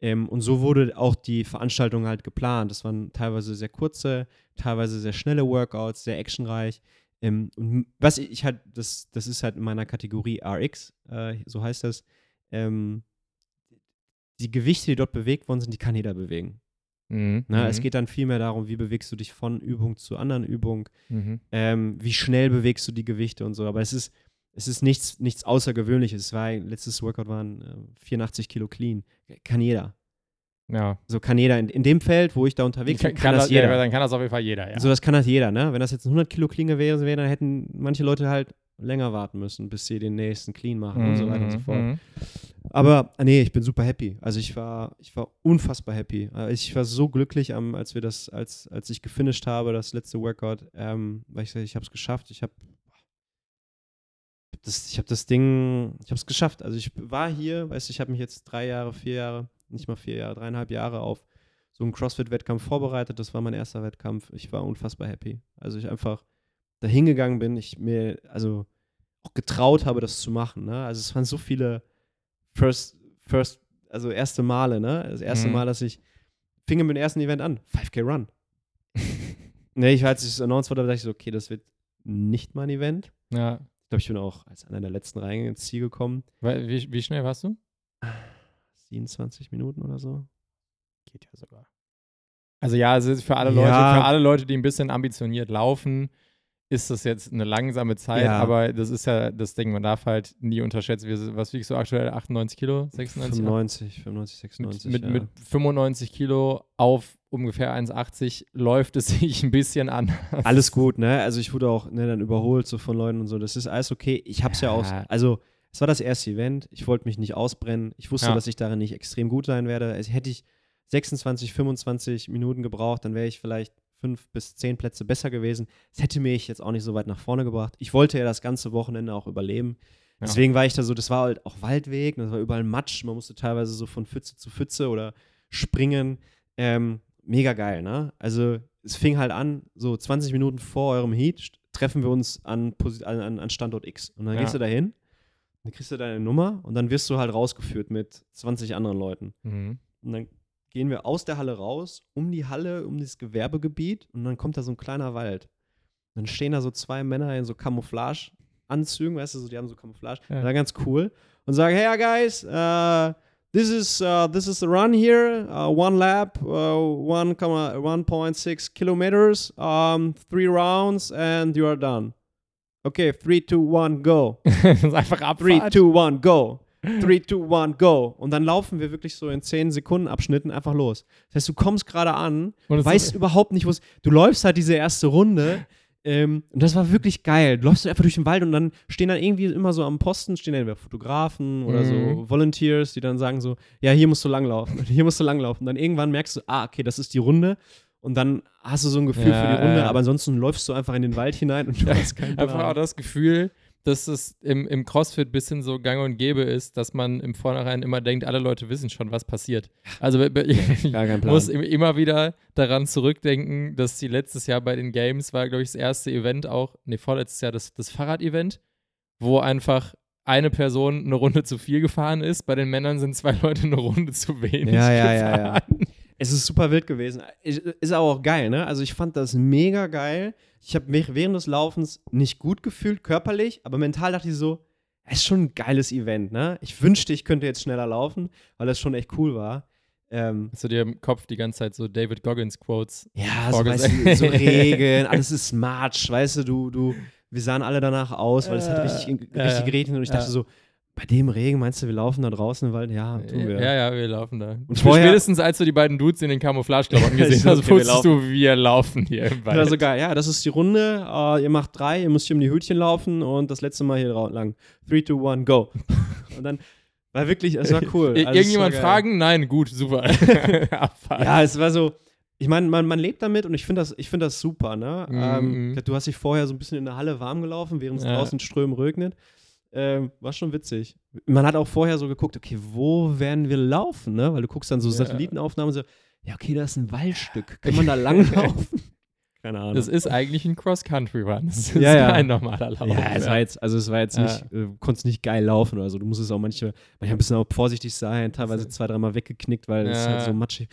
Ähm, und so wurde auch die Veranstaltung halt geplant. Das waren teilweise sehr kurze, teilweise sehr schnelle Workouts, sehr actionreich. Ähm, und was ich halt, das, das ist halt in meiner Kategorie RX, äh, so heißt das, ähm, die Gewichte, die dort bewegt worden sind, die kann jeder bewegen. Mhm. Ne? mhm. Es geht dann vielmehr darum, wie bewegst du dich von Übung zu anderen Übung, Mhm. ähm, wie schnell bewegst du die Gewichte und so. Aber es ist, es ist nichts, nichts Außergewöhnliches. Es war, letztes Workout waren äh, 84 Kilo clean. Kann jeder. Ja. So kann jeder. In, in dem Feld, wo ich da unterwegs bin, kann, das ja, jeder. dann kann das auf jeden Fall jeder, ja. So, das kann das jeder, ne? Wenn das jetzt ein 100 Kilo Clean gewesen wäre, dann hätten manche Leute halt länger warten müssen, bis sie den nächsten Clean machen und so weiter und so Mhm, fort. mhm. Aber äh, nee, ich bin super happy. Also ich war, ich war unfassbar happy. Äh, Ich war so glücklich, als wir das, als, als ich gefinisht habe, das letzte Workout, ähm, weil ich, ich habe es geschafft. Ich habe das, ich habe das Ding, ich habe es geschafft. Also ich war hier, weißt du, ich habe mich jetzt drei Jahre, vier Jahre, nicht mal vier Jahre, dreieinhalb Jahre auf so einen CrossFit-Wettkampf vorbereitet. Das war mein erster Wettkampf. Ich war unfassbar happy. Also ich einfach da hingegangen bin, ich mir, also auch getraut habe, das zu machen. Ne? Also es waren so viele First, First, also erste Male, ne? Das erste Mhm. Mal, dass ich fing mit dem ersten Event an, 5K Run. (laughs) ne, ich, als es announced wurde, dachte ich so, okay, das wird nicht mein Event. Ja. Ich glaube, ich bin auch als einer der letzten Reihen ins Ziel gekommen. Wie, wie schnell warst du? 27 Minuten oder so. Geht ja sogar. Also ja, es ist für alle Ja. Leute, für alle Leute, die ein bisschen ambitioniert laufen, ist das jetzt eine langsame Zeit, Ja. aber das ist ja das Ding, man darf halt nie unterschätzen. Wir, was wiegst du aktuell? 98 Kilo? 96? 95, 95, Mit, 96. mit, ja. mit 95 Kilo auf ungefähr 1,80 läuft es (laughs) sich ein bisschen an. Alles gut, ne? Also ich wurde auch ne, dann überholt so von Leuten und so. Das ist alles okay. Ich hab's ja, aus. Ja. Also es war das erste Event. Ich wollte mich nicht ausbrennen. Ich wusste, Ja. dass ich darin nicht extrem gut sein werde. Also hätte ich 26, 25 Minuten gebraucht, dann wäre ich vielleicht fünf bis zehn Plätze besser gewesen. Das hätte mich jetzt auch nicht so weit nach vorne gebracht. Ich wollte ja das ganze Wochenende auch überleben. Ja. Deswegen war ich da so, das war halt auch Waldweg, das war überall Matsch. Man musste teilweise so von Pfütze zu Pfütze oder springen. Ähm, mega geil, ne? Also es fing halt an, so 20 Minuten vor eurem Heat treffen wir uns an, an, an an Standort X. Und dann Ja. gehst du da hin, dann kriegst du deine Nummer und dann wirst du halt rausgeführt mit 20 anderen Leuten. Mhm. Und dann gehen wir aus der Halle raus, um die Halle, um das Gewerbegebiet und dann kommt da so ein kleiner Wald. Dann stehen da so zwei Männer in so Camouflage-Anzügen, weißt du, so, die haben so Camouflage, Ja. ja. ganz cool und sagen, hey guys, uh, this is uh, this is the run here, uh, one lap, uh, 1,1.6 kilometers, um, three rounds and you are done. Okay, three, two, one, go. (laughs) das ist einfach Three, Abfahrt. two, one, go. Three, two, one, go. Und dann laufen wir wirklich so in 10 Sekunden Abschnitten einfach los. Das heißt, du kommst gerade an, weißt überhaupt nicht, wo es. Du läufst halt diese erste Runde. (laughs) Ähm, und das war wirklich geil. Du läufst so einfach durch den Wald und dann stehen dann irgendwie immer so am Posten, stehen dann Fotografen oder so Mhm. Volunteers, die dann sagen so, ja, hier musst du langlaufen, (laughs) hier musst du langlaufen. Und dann irgendwann merkst du, ah, okay, das ist die Runde. Und dann hast du so ein Gefühl Ja, für die Runde, ja. aber ansonsten läufst du einfach in den Wald hinein und du hast keinen Einfach auch Plan. das Gefühl, dass es im, im CrossFit ein bisschen so gang und gäbe ist, dass man im Vornherein immer denkt, alle Leute wissen schon, was passiert. Also (laughs) ich muss im- immer wieder daran zurückdenken, dass die letztes Jahr bei den Games war, glaube ich, das erste Event auch, nee, vorletztes Jahr das, das Fahrrad-Event, wo einfach eine Person eine Runde zu viel gefahren ist. Bei den Männern sind zwei Leute eine Runde zu wenig Ja, ja, ja, gefahren. ja. Es ist super wild gewesen. Ist aber auch geil, ne? Also ich fand das mega geil. Ich habe mich während des Laufens nicht gut gefühlt, körperlich, aber mental dachte ich so, es ist schon ein geiles Event, ne? Ich wünschte, ich könnte jetzt schneller laufen, weil das schon echt cool war. Ähm, Hast du dir im Kopf die ganze Zeit so David Goggins-Quotes ja, so, weißt du, so (laughs) Regen, alles ist Matsch, weißt du, du, du, wir sahen alle danach aus, weil es hat Äh, richtig, richtig ja. geregnet und ich dachte Ja. so, bei dem Regen meinst du, wir laufen da draußen im Wald? Ja, tun wir. Ja, ja, wir laufen da. Und vorher- spätestens als du die beiden Dudes in den Camouflage-Klamotten (laughs) gesehen hast, okay, wir wusstest du, wir laufen hier im Wald. Also geil, ja, das ist die Runde. Äh, ihr macht drei, ihr müsst hier um die Hütchen laufen und das letzte Mal hier lang. Three, two, one, go. (laughs) und dann war wirklich, es war cool. Also, Irgendjemand war fragen? Nein, gut, super. (laughs) Ja, es war so. Ich meine, man, man lebt damit und ich finde das, ich find das super, ne? Mhm. Ähm, ich glaub, du hast dich vorher so ein bisschen in der Halle warm gelaufen, während es Ja. draußen strömen regnet. Ähm, war schon witzig. Man hat auch vorher so geguckt, okay, wo werden wir laufen, ne? Weil du guckst dann so Ja. Satellitenaufnahmen so, ja, okay, da ist ein Waldstück. Kann man da (laughs) langlaufen? Keine Ahnung. Das ist eigentlich ein Cross-Country-Run. Das ist Ja, ja. kein normaler Lauf. Ja, es war jetzt, also es war jetzt Ja. nicht, äh, konntest nicht geil laufen oder so. Du musstest auch manchmal, manchmal ein bisschen auch vorsichtig sein, teilweise zwei, dreimal weggeknickt, weil es Ja. halt so matschig.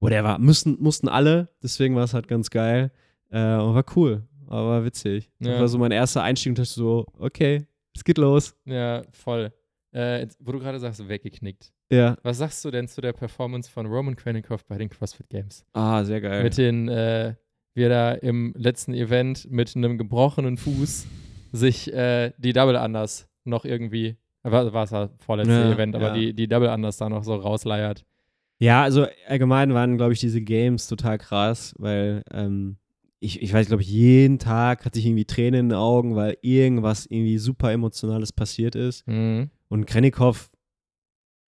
Whatever. Mussten, mussten alle, deswegen war es halt ganz geil. Äh, und war cool, aber war witzig. Das war so mein erster Einstieg und dachte so, okay, es geht los. Ja, voll. Äh, jetzt, wo du gerade sagst, weggeknickt. Ja. Was sagst du denn zu der Performance von Roman Krennikov bei den CrossFit Games? Ah, sehr geil. Mit den, äh, wie er da im letzten Event mit einem gebrochenen Fuß sich äh, die Double Unders noch irgendwie, war, war es das vorletzte Ja, Event, aber ja. die, die Double Unders da noch so rausleiert. Ja, also allgemein waren, glaube ich, diese Games total krass, weil ähm, ich, ich weiß, glaube ich, jeden Tag hatte ich irgendwie Tränen in den Augen, weil irgendwas irgendwie super Emotionales passiert ist. Mhm. Und Krennikov,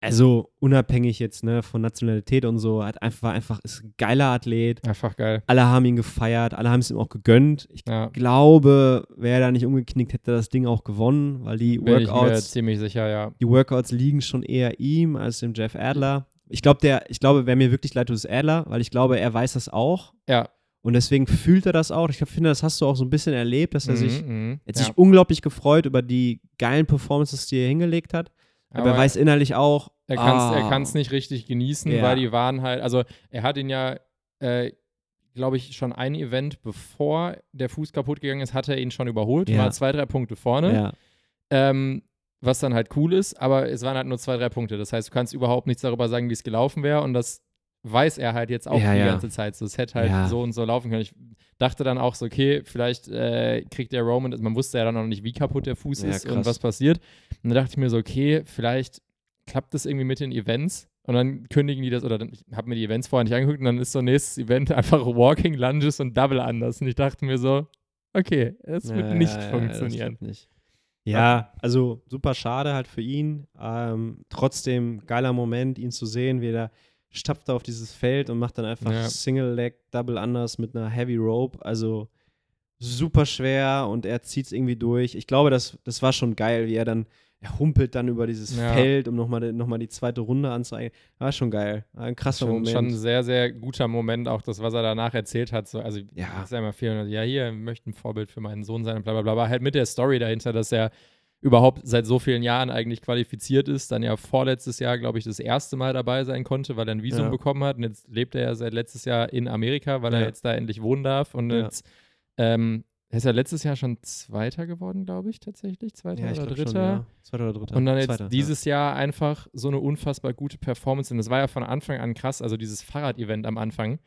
also unabhängig jetzt ne, von Nationalität und so, hat einfach, einfach ist ein geiler Athlet. Einfach geil. Alle haben ihn gefeiert, alle haben es ihm auch gegönnt. Ich Ja, glaube, wäre er da nicht umgeknickt, hätte er das Ding auch gewonnen, weil die bin ich mir Workouts ziemlich sicher, ja. die Workouts liegen schon eher ihm als dem Jeff Adler. Ich glaube, der, ich glaube, wer mir wirklich leid tut, ist Adler, weil ich glaube, er weiß das auch. Ja, Und deswegen fühlt er das auch. Ich finde, das hast du auch so ein bisschen erlebt, dass er sich, mhm, er hat ja. sich unglaublich gefreut über die geilen Performances, die er hingelegt hat. Aber, er weiß innerlich auch, er kann es ah, nicht richtig genießen, Ja. weil die waren halt, also er hat ihn ja, äh, glaube ich, schon ein Event, bevor der Fuß kaputt gegangen ist, hat er ihn schon überholt, Ja. war zwei, drei Punkte vorne, ja, ähm, was dann halt cool ist, aber es waren halt nur zwei, drei Punkte. Das heißt, du kannst überhaupt nichts darüber sagen, wie es gelaufen wäre und das weiß er halt jetzt auch Ja, die ja. ganze Zeit. So, es hätte halt Ja. so und so laufen können. Ich dachte dann auch so, okay, vielleicht äh, kriegt der Roman, man wusste ja dann noch nicht, wie kaputt der Fuß ist und krass. was passiert. Und dann dachte ich mir so, okay, vielleicht klappt das irgendwie mit den Events und dann kündigen die das, oder dann, ich habe mir die Events vorher nicht angeguckt und dann ist so nächstes Event (laughs) einfach Walking, Lunges und Double anders. Und ich dachte mir so, okay, es wird nicht funktionieren. Nicht. Ja, also super schade halt für ihn. Ähm, trotzdem geiler Moment, ihn zu sehen, wie er stapft auf dieses Feld und macht dann einfach Ja. Single Leg, Double Unders mit einer Heavy Rope. Also super schwer und er zieht es irgendwie durch. Ich glaube, das, das war schon geil, wie er dann, er humpelt dann über dieses Ja. Feld, um nochmal noch mal die zweite Runde anzueigen. War schon geil. War ein krasser schon, Moment. schon ein sehr, sehr guter Moment, auch das, was er danach erzählt hat. So, also, Ja. ist ja immer viel, ja, hier, ich möchte ein Vorbild für meinen Sohn sein und bla, bla, bla. Aber halt mit der Story dahinter, dass er überhaupt seit so vielen Jahren eigentlich qualifiziert ist, dann ja vorletztes Jahr, glaube ich, das erste Mal dabei sein konnte, weil er ein Visum Ja. bekommen hat. Und jetzt lebt er ja seit letztes Jahr in Amerika, weil er Ja. jetzt da endlich wohnen darf. Und Ja. jetzt ähm, er ist ja letztes Jahr schon Zweiter geworden, glaube ich, tatsächlich. Zweiter ja, ich oder Dritter. Schon, ja. Zweiter oder dritter. Und dann jetzt Zweiter, dieses Jahr einfach so eine unfassbar gute Performance. Und das war ja von Anfang an krass. Also dieses Fahrrad-Event am Anfang.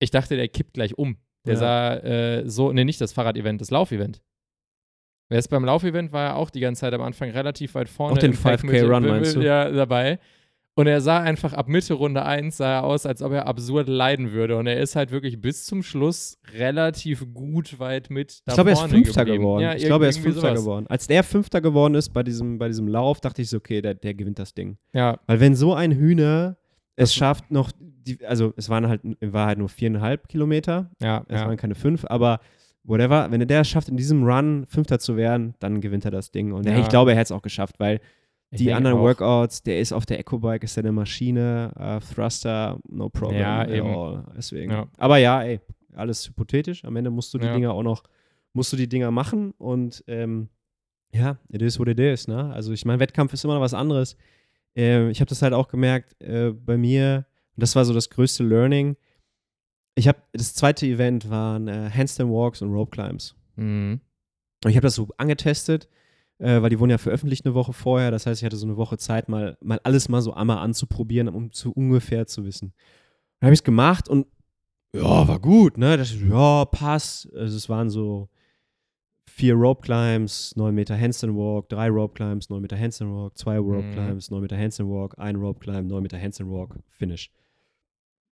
Ich dachte, der kippt gleich um. Der Ja. sah äh, so, nee, nicht das Fahrrad-Event, das Lauf-Event. Ist beim Lauf-Event war er auch die ganze Zeit am Anfang relativ weit vorne. Auch den im Pack 5K mit- Run, mit- meinst du? Ja, dabei. Und er sah einfach ab Mitte Runde 1 sah er aus, als ob er absurd leiden würde. Und er ist halt wirklich bis zum Schluss relativ gut weit mit da Ich glaube, er ist Fünfter geblieben. geworden. Ja, ich glaube, er ist Fünfter sowas. geworden. Als der Fünfter geworden ist bei diesem, bei diesem Lauf, dachte ich so, okay, der, der gewinnt das Ding. Ja, Weil wenn so ein Hühner es schafft, noch, die, also es waren halt, in Wahrheit nur viereinhalb Kilometer, ja, es ja. waren keine fünf, aber whatever, wenn er der es schafft, in diesem Run Fünfter zu werden, dann gewinnt er das Ding. Und Ja. ich glaube, er hätte es auch geschafft, weil Ich die anderen auch. Workouts, der ist auf der Ecobike, ist er eine Maschine, äh, Thruster, no problem Ja, at eben. all. Deswegen. Ja. Aber ja, ey, alles hypothetisch. Am Ende musst du die Ja. Dinger auch noch, musst du die Dinger machen und ähm, ja, it is what it is, ne? Also ich meine, Wettkampf ist immer noch was anderes. Ähm, ich habe das halt auch gemerkt äh, bei mir, und das war so das größte Learning. Ich habe, das zweite Event waren äh, Handstand Walks und Rope Climbs. Mhm. Und ich habe das so angetestet, äh, weil die wurden ja veröffentlicht eine Woche vorher. Das heißt, ich hatte so eine Woche Zeit, mal, mal alles mal so einmal anzuprobieren, um zu ungefähr zu wissen. Dann habe ich es gemacht und ja, war gut, ne? Das, ja, passt. Also es waren so vier Rope Climbs, 9 Meter Handstand Walk, drei Rope Climbs, 9 Meter Handstand Walk, zwei Rope Mhm. Climbs, 9 Meter Handstand Walk, ein Rope Climb, 9 Meter Handstand Walk, Finish.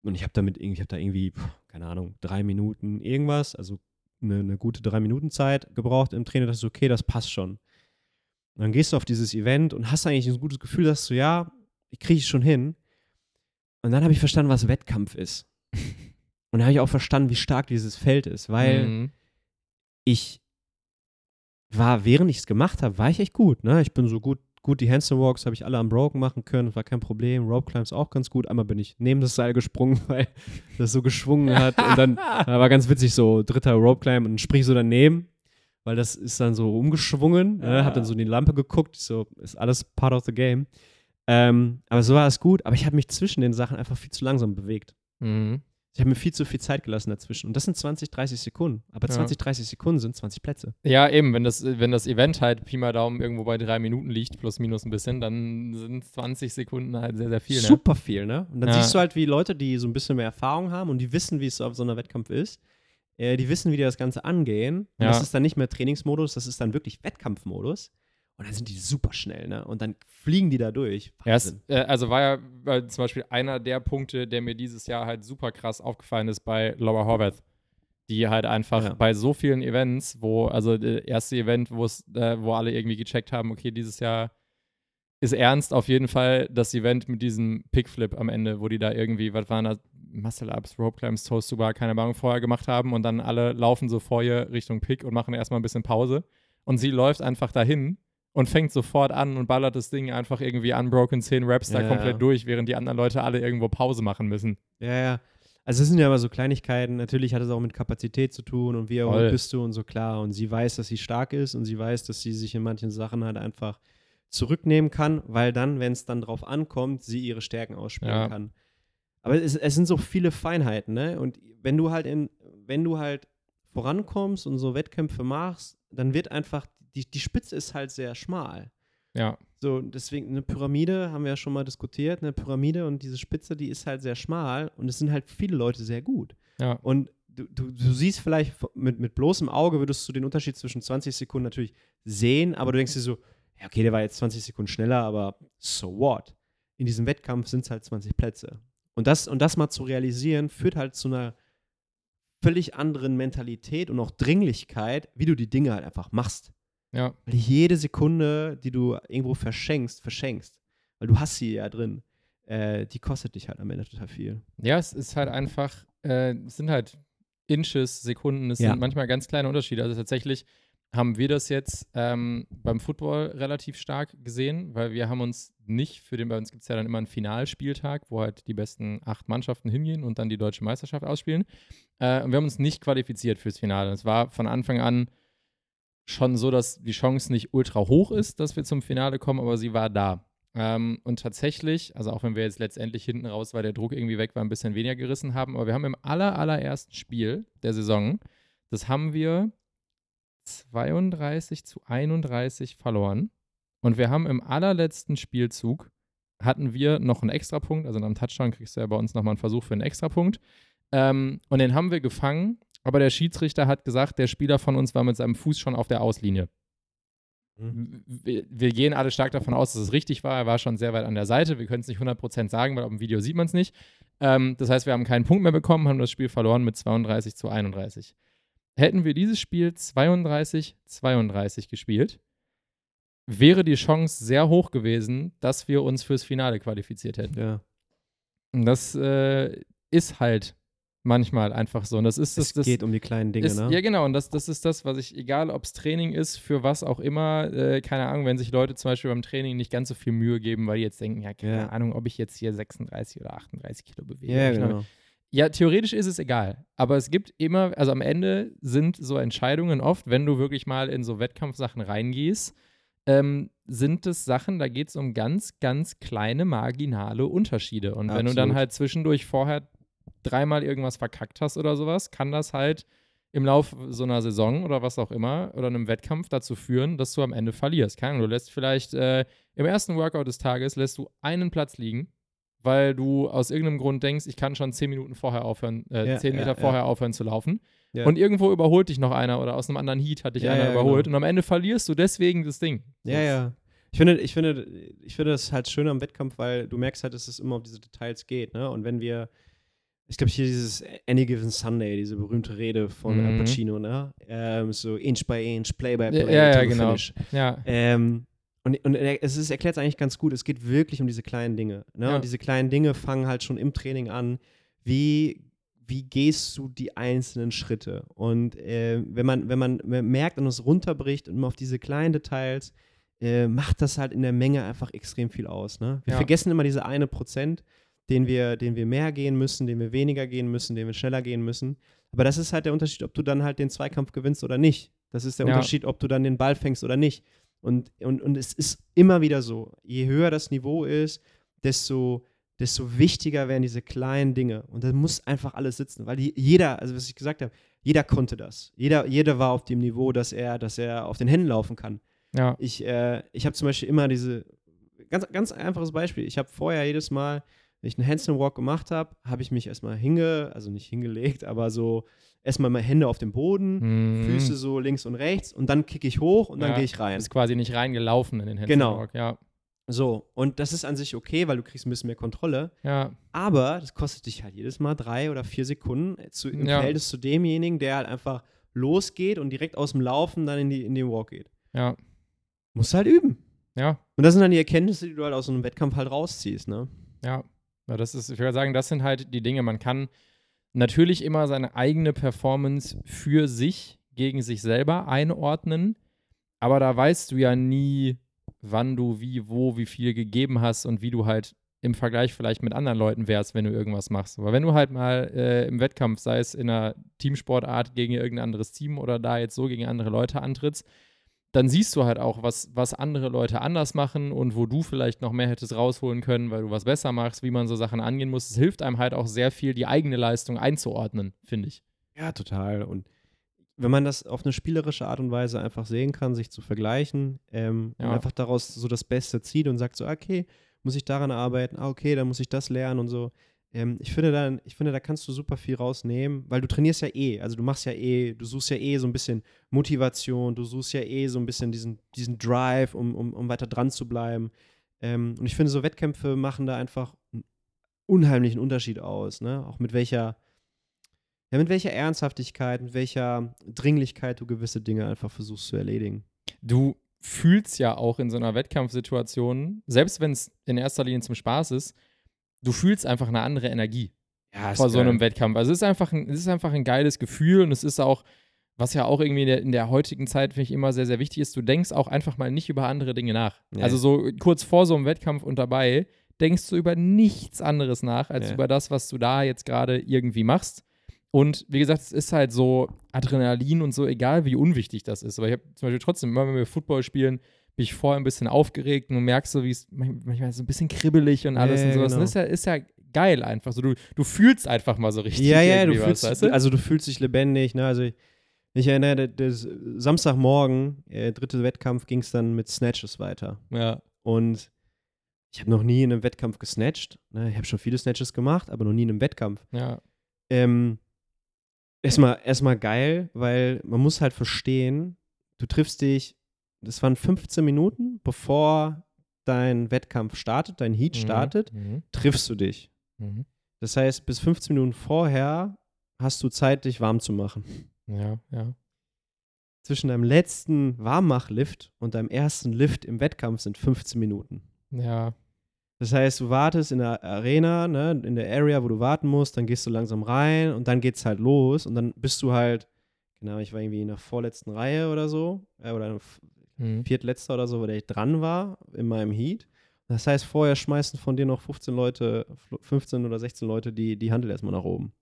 Und ich habe damit irgendwie, ich habe da irgendwie, keine Ahnung, drei Minuten irgendwas, also eine, eine gute drei Minuten Zeit gebraucht im Training. Das ist okay, das passt schon. Und dann gehst du auf dieses Event und hast eigentlich ein gutes Gefühl, dass du, ja, ich kriege es schon hin. Und dann habe ich verstanden, was Wettkampf ist. (laughs) Und dann habe ich auch verstanden, wie stark dieses Feld ist, weil Mhm. ich war, während ich es gemacht habe, war ich echt gut. Ne? Ich bin so gut, gut die Handstand Walks habe ich alle am Broken machen können, das war kein Problem. Rope Climbs auch ganz gut. Einmal bin ich neben das Seil gesprungen, (laughs) weil das so geschwungen hat. Und dann da (laughs) war ganz witzig, so dritter Rope Climb und sprich ich so daneben, weil das ist dann so umgeschwungen. Ne? Hab dann so in die Lampe geguckt, so, ist alles part of the game. Ähm, aber so war es gut, aber ich habe mich zwischen den Sachen einfach viel zu langsam bewegt. Mhm. Ich habe mir viel zu viel Zeit gelassen dazwischen. Und das sind 20, 30 Sekunden. Aber Ja. 20, 30 Sekunden sind 20 Plätze. Ja, eben, wenn das, wenn das Event halt Pi mal Daumen irgendwo bei drei Minuten liegt, plus minus ein bisschen, dann sind 20 Sekunden halt sehr, sehr viel. Ne? Super viel, ne? Und dann Ja. siehst du halt, wie Leute, die so ein bisschen mehr Erfahrung haben und die wissen, wie es auf so einer Wettkampf ist, äh, die wissen, wie die das Ganze angehen. Ja. das ist dann nicht mehr Trainingsmodus, das ist dann wirklich Wettkampfmodus. Und dann sind die super schnell, ne? Und dann fliegen die da durch. Ja, es, äh, also war ja äh, zum Beispiel einer der Punkte, der mir dieses Jahr halt super krass aufgefallen ist bei Laura Horvath. Die halt einfach Ja. bei so vielen Events, wo, also das erste Event, wo es, äh, wo alle irgendwie gecheckt haben, okay, dieses Jahr ist ernst, auf jeden Fall das Event mit diesem Pickflip am Ende, wo die da irgendwie, was waren das, Muscle-Ups, Rope Climbs, Toast to Bar, keine Ahnung, vorher gemacht haben und dann alle laufen so vor ihr Richtung Pick und machen erstmal ein bisschen Pause. Und sie läuft einfach dahin und fängt sofort an und ballert das Ding einfach irgendwie unbroken 10 Raps da Ja, komplett ja. durch, während die anderen Leute alle irgendwo Pause machen müssen. Ja, ja. Also es sind ja immer so Kleinigkeiten. Natürlich hat es auch mit Kapazität zu tun und wie erholt bist du und so klar. Und sie weiß, dass sie stark ist und sie weiß, dass sie sich in manchen Sachen halt einfach zurücknehmen kann, weil dann, wenn es dann drauf ankommt, sie ihre Stärken ausspielen Ja. kann. Aber es, es sind so viele Feinheiten, ne? Und wenn du halt in, wenn du halt vorankommst und so Wettkämpfe machst, dann wird einfach, die, die Spitze ist halt sehr schmal. Ja, So, deswegen eine Pyramide, haben wir ja schon mal diskutiert, eine Pyramide und diese Spitze, die ist halt sehr schmal und es sind halt viele Leute sehr gut. ja, Und du, du, du siehst vielleicht mit, mit bloßem Auge, würdest du den Unterschied zwischen 20 Sekunden natürlich sehen, aber du denkst dir so, ja, okay, der war jetzt 20 Sekunden schneller, aber so what? In diesem Wettkampf sind es halt 20 Plätze. Und das, und das mal zu realisieren, führt halt zu einer völlig anderen Mentalität und auch Dringlichkeit, wie du die Dinge halt einfach machst. Ja, Weil jede Sekunde, die du irgendwo verschenkst, verschenkst, weil du hast sie ja drin, äh, die kostet dich halt am Ende total viel. Ja, es ist halt einfach, äh, es sind halt Inches, Sekunden, es Ja. sind manchmal ganz kleine Unterschiede. Also tatsächlich haben wir das jetzt ähm, beim Football relativ stark gesehen, weil wir haben uns nicht für den, bei uns gibt es ja dann immer einen Finalspieltag, wo halt die besten acht Mannschaften hingehen und dann die deutsche Meisterschaft ausspielen. Äh, und wir haben uns nicht qualifiziert fürs Finale. Es war von Anfang an schon so, dass die Chance nicht ultra hoch ist, dass wir zum Finale kommen, aber sie war da. Ähm, und tatsächlich, also auch wenn wir jetzt letztendlich hinten raus, weil der Druck irgendwie weg war, ein bisschen weniger gerissen haben, aber wir haben im aller, allerersten Spiel der Saison, das haben wir 32 zu 31 verloren. Und wir haben im allerletzten Spielzug hatten wir noch einen Extrapunkt, also nach einem Touchdown kriegst du ja bei uns nochmal einen Versuch für einen Extrapunkt. Ähm, und den haben wir gefangen, aber der Schiedsrichter hat gesagt, der Spieler von uns war mit seinem Fuß schon auf der Auslinie. Wir, wir gehen alle stark davon aus, dass es richtig war. Er war schon sehr weit an der Seite. Wir können es nicht 100% sagen, weil auf dem Video sieht man es nicht. Ähm, das heißt, wir haben keinen Punkt mehr bekommen, haben das Spiel verloren mit 32 zu 31. Hätten wir dieses Spiel 32 32 gespielt, wäre die Chance sehr hoch gewesen, dass wir uns fürs Finale qualifiziert hätten. Ja. Und das äh, ist halt manchmal einfach so. Und das ist das, Es das geht um die kleinen Dinge, ist, ne? Ja, genau. Und das, das ist das, was ich, egal ob es Training ist, für was auch immer, äh, keine Ahnung, wenn sich Leute zum Beispiel beim Training nicht ganz so viel Mühe geben, weil die jetzt denken, ja, keine Ja. Ahnung, ob ich jetzt hier 36 oder 38 Kilo bewege. Ja, genau. ja, theoretisch ist es egal. Aber es gibt immer, also am Ende sind so Entscheidungen oft, wenn du wirklich mal in so Wettkampfsachen reingehst, ähm, sind es Sachen, da geht es um ganz, ganz kleine marginale Unterschiede. Und wenn du dann Absolut. halt zwischendurch vorher dreimal irgendwas verkackt hast oder sowas, kann das halt im Lauf so einer Saison oder was auch immer oder einem Wettkampf dazu führen, dass du am Ende verlierst. Keine Ahnung, du lässt vielleicht äh, im ersten Workout des Tages lässt du einen Platz liegen, weil du aus irgendeinem Grund denkst, ich kann schon zehn Minuten vorher aufhören, äh, Ja, zehn ja, Meter ja. vorher aufhören zu laufen. Ja. Und irgendwo überholt dich noch einer oder aus einem anderen Heat hat dich Ja, einer ja, überholt genau. und am Ende verlierst du deswegen das Ding. Ja, ja. Ich finde, ich finde, ich finde das halt schön am Wettkampf, weil du merkst halt, dass es immer um diese Details geht, ne? Und wenn wir, ich glaube hier dieses Any Given Sunday, diese berühmte Rede von Al Mhm. Pacino, ne? Ähm, so Inch by Inch, Play by Ja, Play, ja, ja, the genau. finish. Ja, Ähm, und, und es ist- erklärt es eigentlich ganz gut. Es geht wirklich um diese kleinen Dinge. Ne? Ja. Und diese kleinen Dinge fangen halt schon im Training an. Wie, wie gehst du die einzelnen Schritte? Und äh, wenn, man, wenn man merkt und es runterbricht und immer auf diese kleinen Details, äh, macht das halt in der Menge einfach extrem viel aus. Ne? Wir Ja. vergessen immer diese eine Prozent, den wir, den wir mehr gehen müssen, den wir weniger gehen müssen, den wir schneller gehen müssen. Aber das ist halt der Unterschied, ob du dann halt den Zweikampf gewinnst oder nicht. Das ist der Ja. Unterschied, ob du dann den Ball fängst oder nicht. Und, und, und es ist immer wieder so, je höher das Niveau ist, desto, desto wichtiger werden diese kleinen Dinge. Und da muss einfach alles sitzen, weil die, jeder, also was ich gesagt habe, jeder konnte das. Jeder, jeder war auf dem Niveau, dass er, dass er auf den Händen laufen kann. ja, Ich, äh, ich habe zum Beispiel immer diese, ganz, ganz einfaches Beispiel. Ich habe vorher jedes Mal, wenn ich einen Handstand Walk gemacht habe, habe ich mich erstmal hinge, also nicht hingelegt, aber so erstmal meine Hände auf dem Boden, Mhm. Füße so links und rechts und dann kicke ich hoch und dann Ja, gehe ich rein. bist quasi nicht reingelaufen in den Handstand Genau. Walk. Ja, So, und das ist an sich okay, weil du kriegst ein bisschen mehr Kontrolle. ja, Aber das kostet dich halt jedes Mal drei oder vier Sekunden äh, zu, im Ja. Verhältnis zu demjenigen, der halt einfach losgeht und direkt aus dem Laufen dann in, die, in den Walk geht. ja, Musst halt üben. ja, Und das sind dann die Erkenntnisse, die du halt aus so einem Wettkampf halt rausziehst, ne? ja. Ja, das ist, ich würde sagen, das sind halt die Dinge. Man kann natürlich immer seine eigene Performance für sich gegen sich selber einordnen, aber da weißt du ja nie, wann du wie, wo, wie viel gegeben hast und wie du halt im Vergleich vielleicht mit anderen Leuten wärst, wenn du irgendwas machst. Aber wenn du halt mal äh, im Wettkampf, sei es in einer Teamsportart gegen irgendein anderes Team oder da jetzt so gegen andere Leute antrittst, dann siehst du halt auch, was, was andere Leute anders machen und wo du vielleicht noch mehr hättest rausholen können, weil du was besser machst, wie man so Sachen angehen muss. Es hilft einem halt auch sehr viel, die eigene Leistung einzuordnen, finde ich. Ja, total. Und wenn man das auf eine spielerische Art und Weise einfach sehen kann, sich zu vergleichen ähm, Ja. und einfach daraus so das Beste zieht und sagt so, okay, muss ich daran arbeiten, ah, okay, dann muss ich das lernen und so. Ähm, ich, finde dann, ich finde, da kannst du super viel rausnehmen, weil du trainierst ja eh, also du machst ja eh, du suchst ja eh so ein bisschen Motivation, du suchst ja eh so ein bisschen diesen, diesen Drive, um, um, um weiter dran zu bleiben. Ähm, und ich finde, so Wettkämpfe machen da einfach einen unheimlichen Unterschied aus, ne? Auch mit welcher, ja, mit welcher Ernsthaftigkeit, mit welcher Dringlichkeit du gewisse Dinge einfach versuchst zu erledigen. Du fühlst ja auch in so einer Wettkampfsituation, selbst wenn es in erster Linie zum Spaß ist, du fühlst einfach eine andere Energie Ja, vor so einem Wettkampf. Also es ist einfach ein, es ist einfach ein geiles Gefühl und es ist auch, was ja auch irgendwie in der, in der heutigen Zeit, finde ich, immer sehr, sehr wichtig ist, du denkst auch einfach mal nicht über andere Dinge nach. Ja. Also so kurz vor so einem Wettkampf und dabei denkst du über nichts anderes nach, als Ja. über das, was du da jetzt gerade irgendwie machst. Und wie gesagt, es ist halt so Adrenalin und so, egal wie unwichtig das ist. Aber ich habe zum Beispiel trotzdem, immer wenn wir Football spielen, bin ich vorher ein bisschen aufgeregt und du merkst so, wie es manch- manchmal so ein bisschen kribbelig und alles Ja, und sowas. Und genau. das ist ja, ist ja geil einfach. So, du, du fühlst einfach mal so richtig. Ja, ja, du fühlst, was, weißt du? also du fühlst dich lebendig, ne? Also ich, ich erinnere, das Samstagmorgen, äh, dritte Wettkampf, ging es dann mit Snatches weiter. ja. Und ich habe noch nie in einem Wettkampf gesnatcht. Ne? Ich habe schon viele Snatches gemacht, aber noch nie in einem Wettkampf. Ja. Ähm, erstmal, erstmal geil, weil man muss halt verstehen, du triffst dich, das waren 15 Minuten, bevor dein Wettkampf startet, dein Heat startet, Mhm. triffst du dich. Mhm. Das heißt, bis 15 Minuten vorher hast du Zeit, dich warm zu machen. Ja, ja. Zwischen deinem letzten Warmmachlift und deinem ersten Lift im Wettkampf sind 15 Minuten. Ja. Das heißt, du wartest in der Arena, ne, in der Area, wo du warten musst, dann gehst du langsam rein und dann geht's halt los und dann bist du halt, genau, ich war irgendwie in der vorletzten Reihe oder so, äh, oder Mhm. viertletzter oder so, wo der ich dran war in meinem Heat. Das heißt, vorher schmeißen von dir noch 15 Leute, 15 oder 16 Leute die, die Handel erstmal nach oben.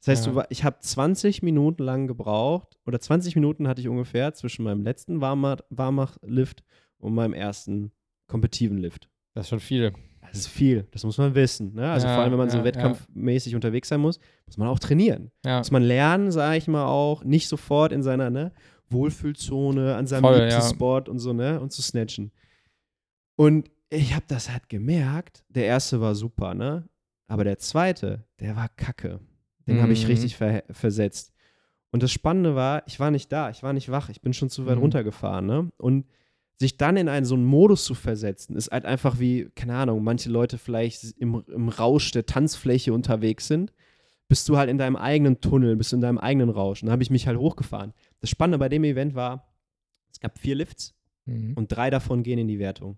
Das heißt, Ja. du, ich habe 20 Minuten lang gebraucht, oder 20 Minuten hatte ich ungefähr zwischen meinem letzten Warmach- Warmach-Lift und meinem ersten kompetitiven Lift. Das ist schon viel. Das ist viel, das muss man wissen. Ne? Also Ja, vor allem, wenn man so ja, wettkampfmäßig unterwegs sein muss, muss man auch trainieren. Muss man lernen, sage ich mal auch, nicht sofort in seiner ne, Wohlfühlzone, an seinem Voll, Lieblingsspot und so, ne, und zu snatchen. Und ich habe das halt gemerkt, der erste war super, ne, aber der zweite, der war kacke. Den habe ich Mhm. richtig ver versetzt. Und das Spannende war, ich war nicht da, ich war nicht wach, ich bin schon zu weit Mhm. runtergefahren, ne, und sich dann in einen so einen Modus zu versetzen, ist halt einfach wie, keine Ahnung, manche Leute vielleicht im, im Rausch der Tanzfläche unterwegs sind, bist du halt in deinem eigenen Tunnel, bist du in deinem eigenen Rausch. Und dann habe ich mich halt hochgefahren. Das Spannende bei dem Event war, es gab vier Lifts Mhm. und drei davon gehen in die Wertung.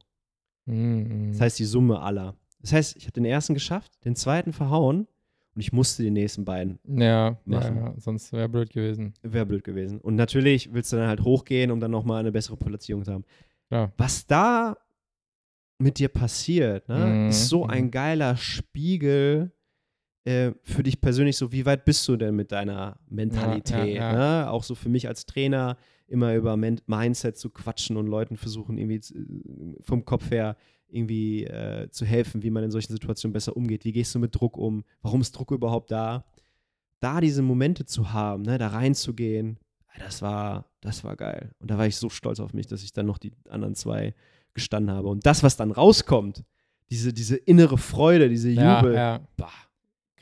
Mhm. Das heißt, die Summe aller. Das heißt, ich habe den ersten geschafft, den zweiten verhauen und ich musste die nächsten beiden. ja, ja, machen. ja, sonst wäre blöd gewesen. Wäre blöd gewesen. Und natürlich willst du dann halt hochgehen, um dann nochmal eine bessere Platzierung zu haben. Ja. Was da mit dir passiert, ne, Mhm, ist so mhm. ein geiler Spiegel äh, für dich persönlich. So, wie weit bist du denn mit deiner Mentalität? Ja, ja, Ne? Auch so für mich als Trainer immer über Men Mindset zu quatschen und Leuten versuchen, irgendwie zu, vom Kopf her irgendwie äh, zu helfen, wie man in solchen Situationen besser umgeht. Wie gehst du mit Druck um? Warum ist Druck überhaupt da? Da diese Momente zu haben, ne, da reinzugehen, das war, das war geil. Und da war ich so stolz auf mich, dass ich dann noch die anderen zwei gestanden habe. Und das, was dann rauskommt, diese, diese innere Freude, diese Ja, Jubel, ja. bah,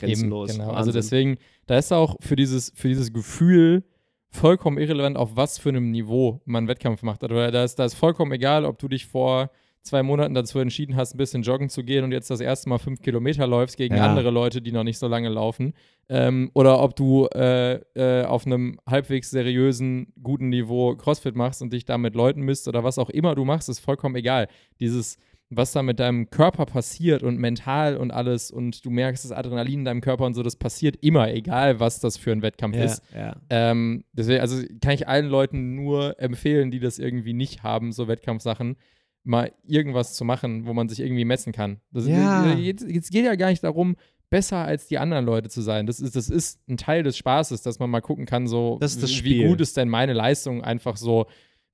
Eben, grenzenlos. genau. Also Wahnsinn. deswegen, da ist auch für dieses, für dieses Gefühl vollkommen irrelevant, auf was für einem Niveau man einen Wettkampf macht. Oder da ist, da ist vollkommen egal, ob du dich vor zwei Monaten dazu entschieden hast, ein bisschen joggen zu gehen und jetzt das erste Mal fünf Kilometer läufst gegen Ja. andere Leute, die noch nicht so lange laufen. Ähm, oder ob du äh, äh, auf einem halbwegs seriösen, guten Niveau CrossFit machst und dich da mit Leuten misst oder was auch immer du machst, ist vollkommen egal. Dieses, was da mit deinem Körper passiert und mental und alles und du merkst das Adrenalin in deinem Körper und so, das passiert immer, egal was das für ein Wettkampf ja, ist. ja. Ähm, deswegen, also kann ich allen Leuten nur empfehlen, die das irgendwie nicht haben, so Wettkampfsachen. mal irgendwas zu machen, wo man sich irgendwie messen kann. Das, Ja. Jetzt, jetzt geht ja gar nicht darum, besser als die anderen Leute zu sein. Das ist, das ist ein Teil des Spaßes, dass man mal gucken kann, so Das ist das wie gut ist denn meine Leistung einfach so,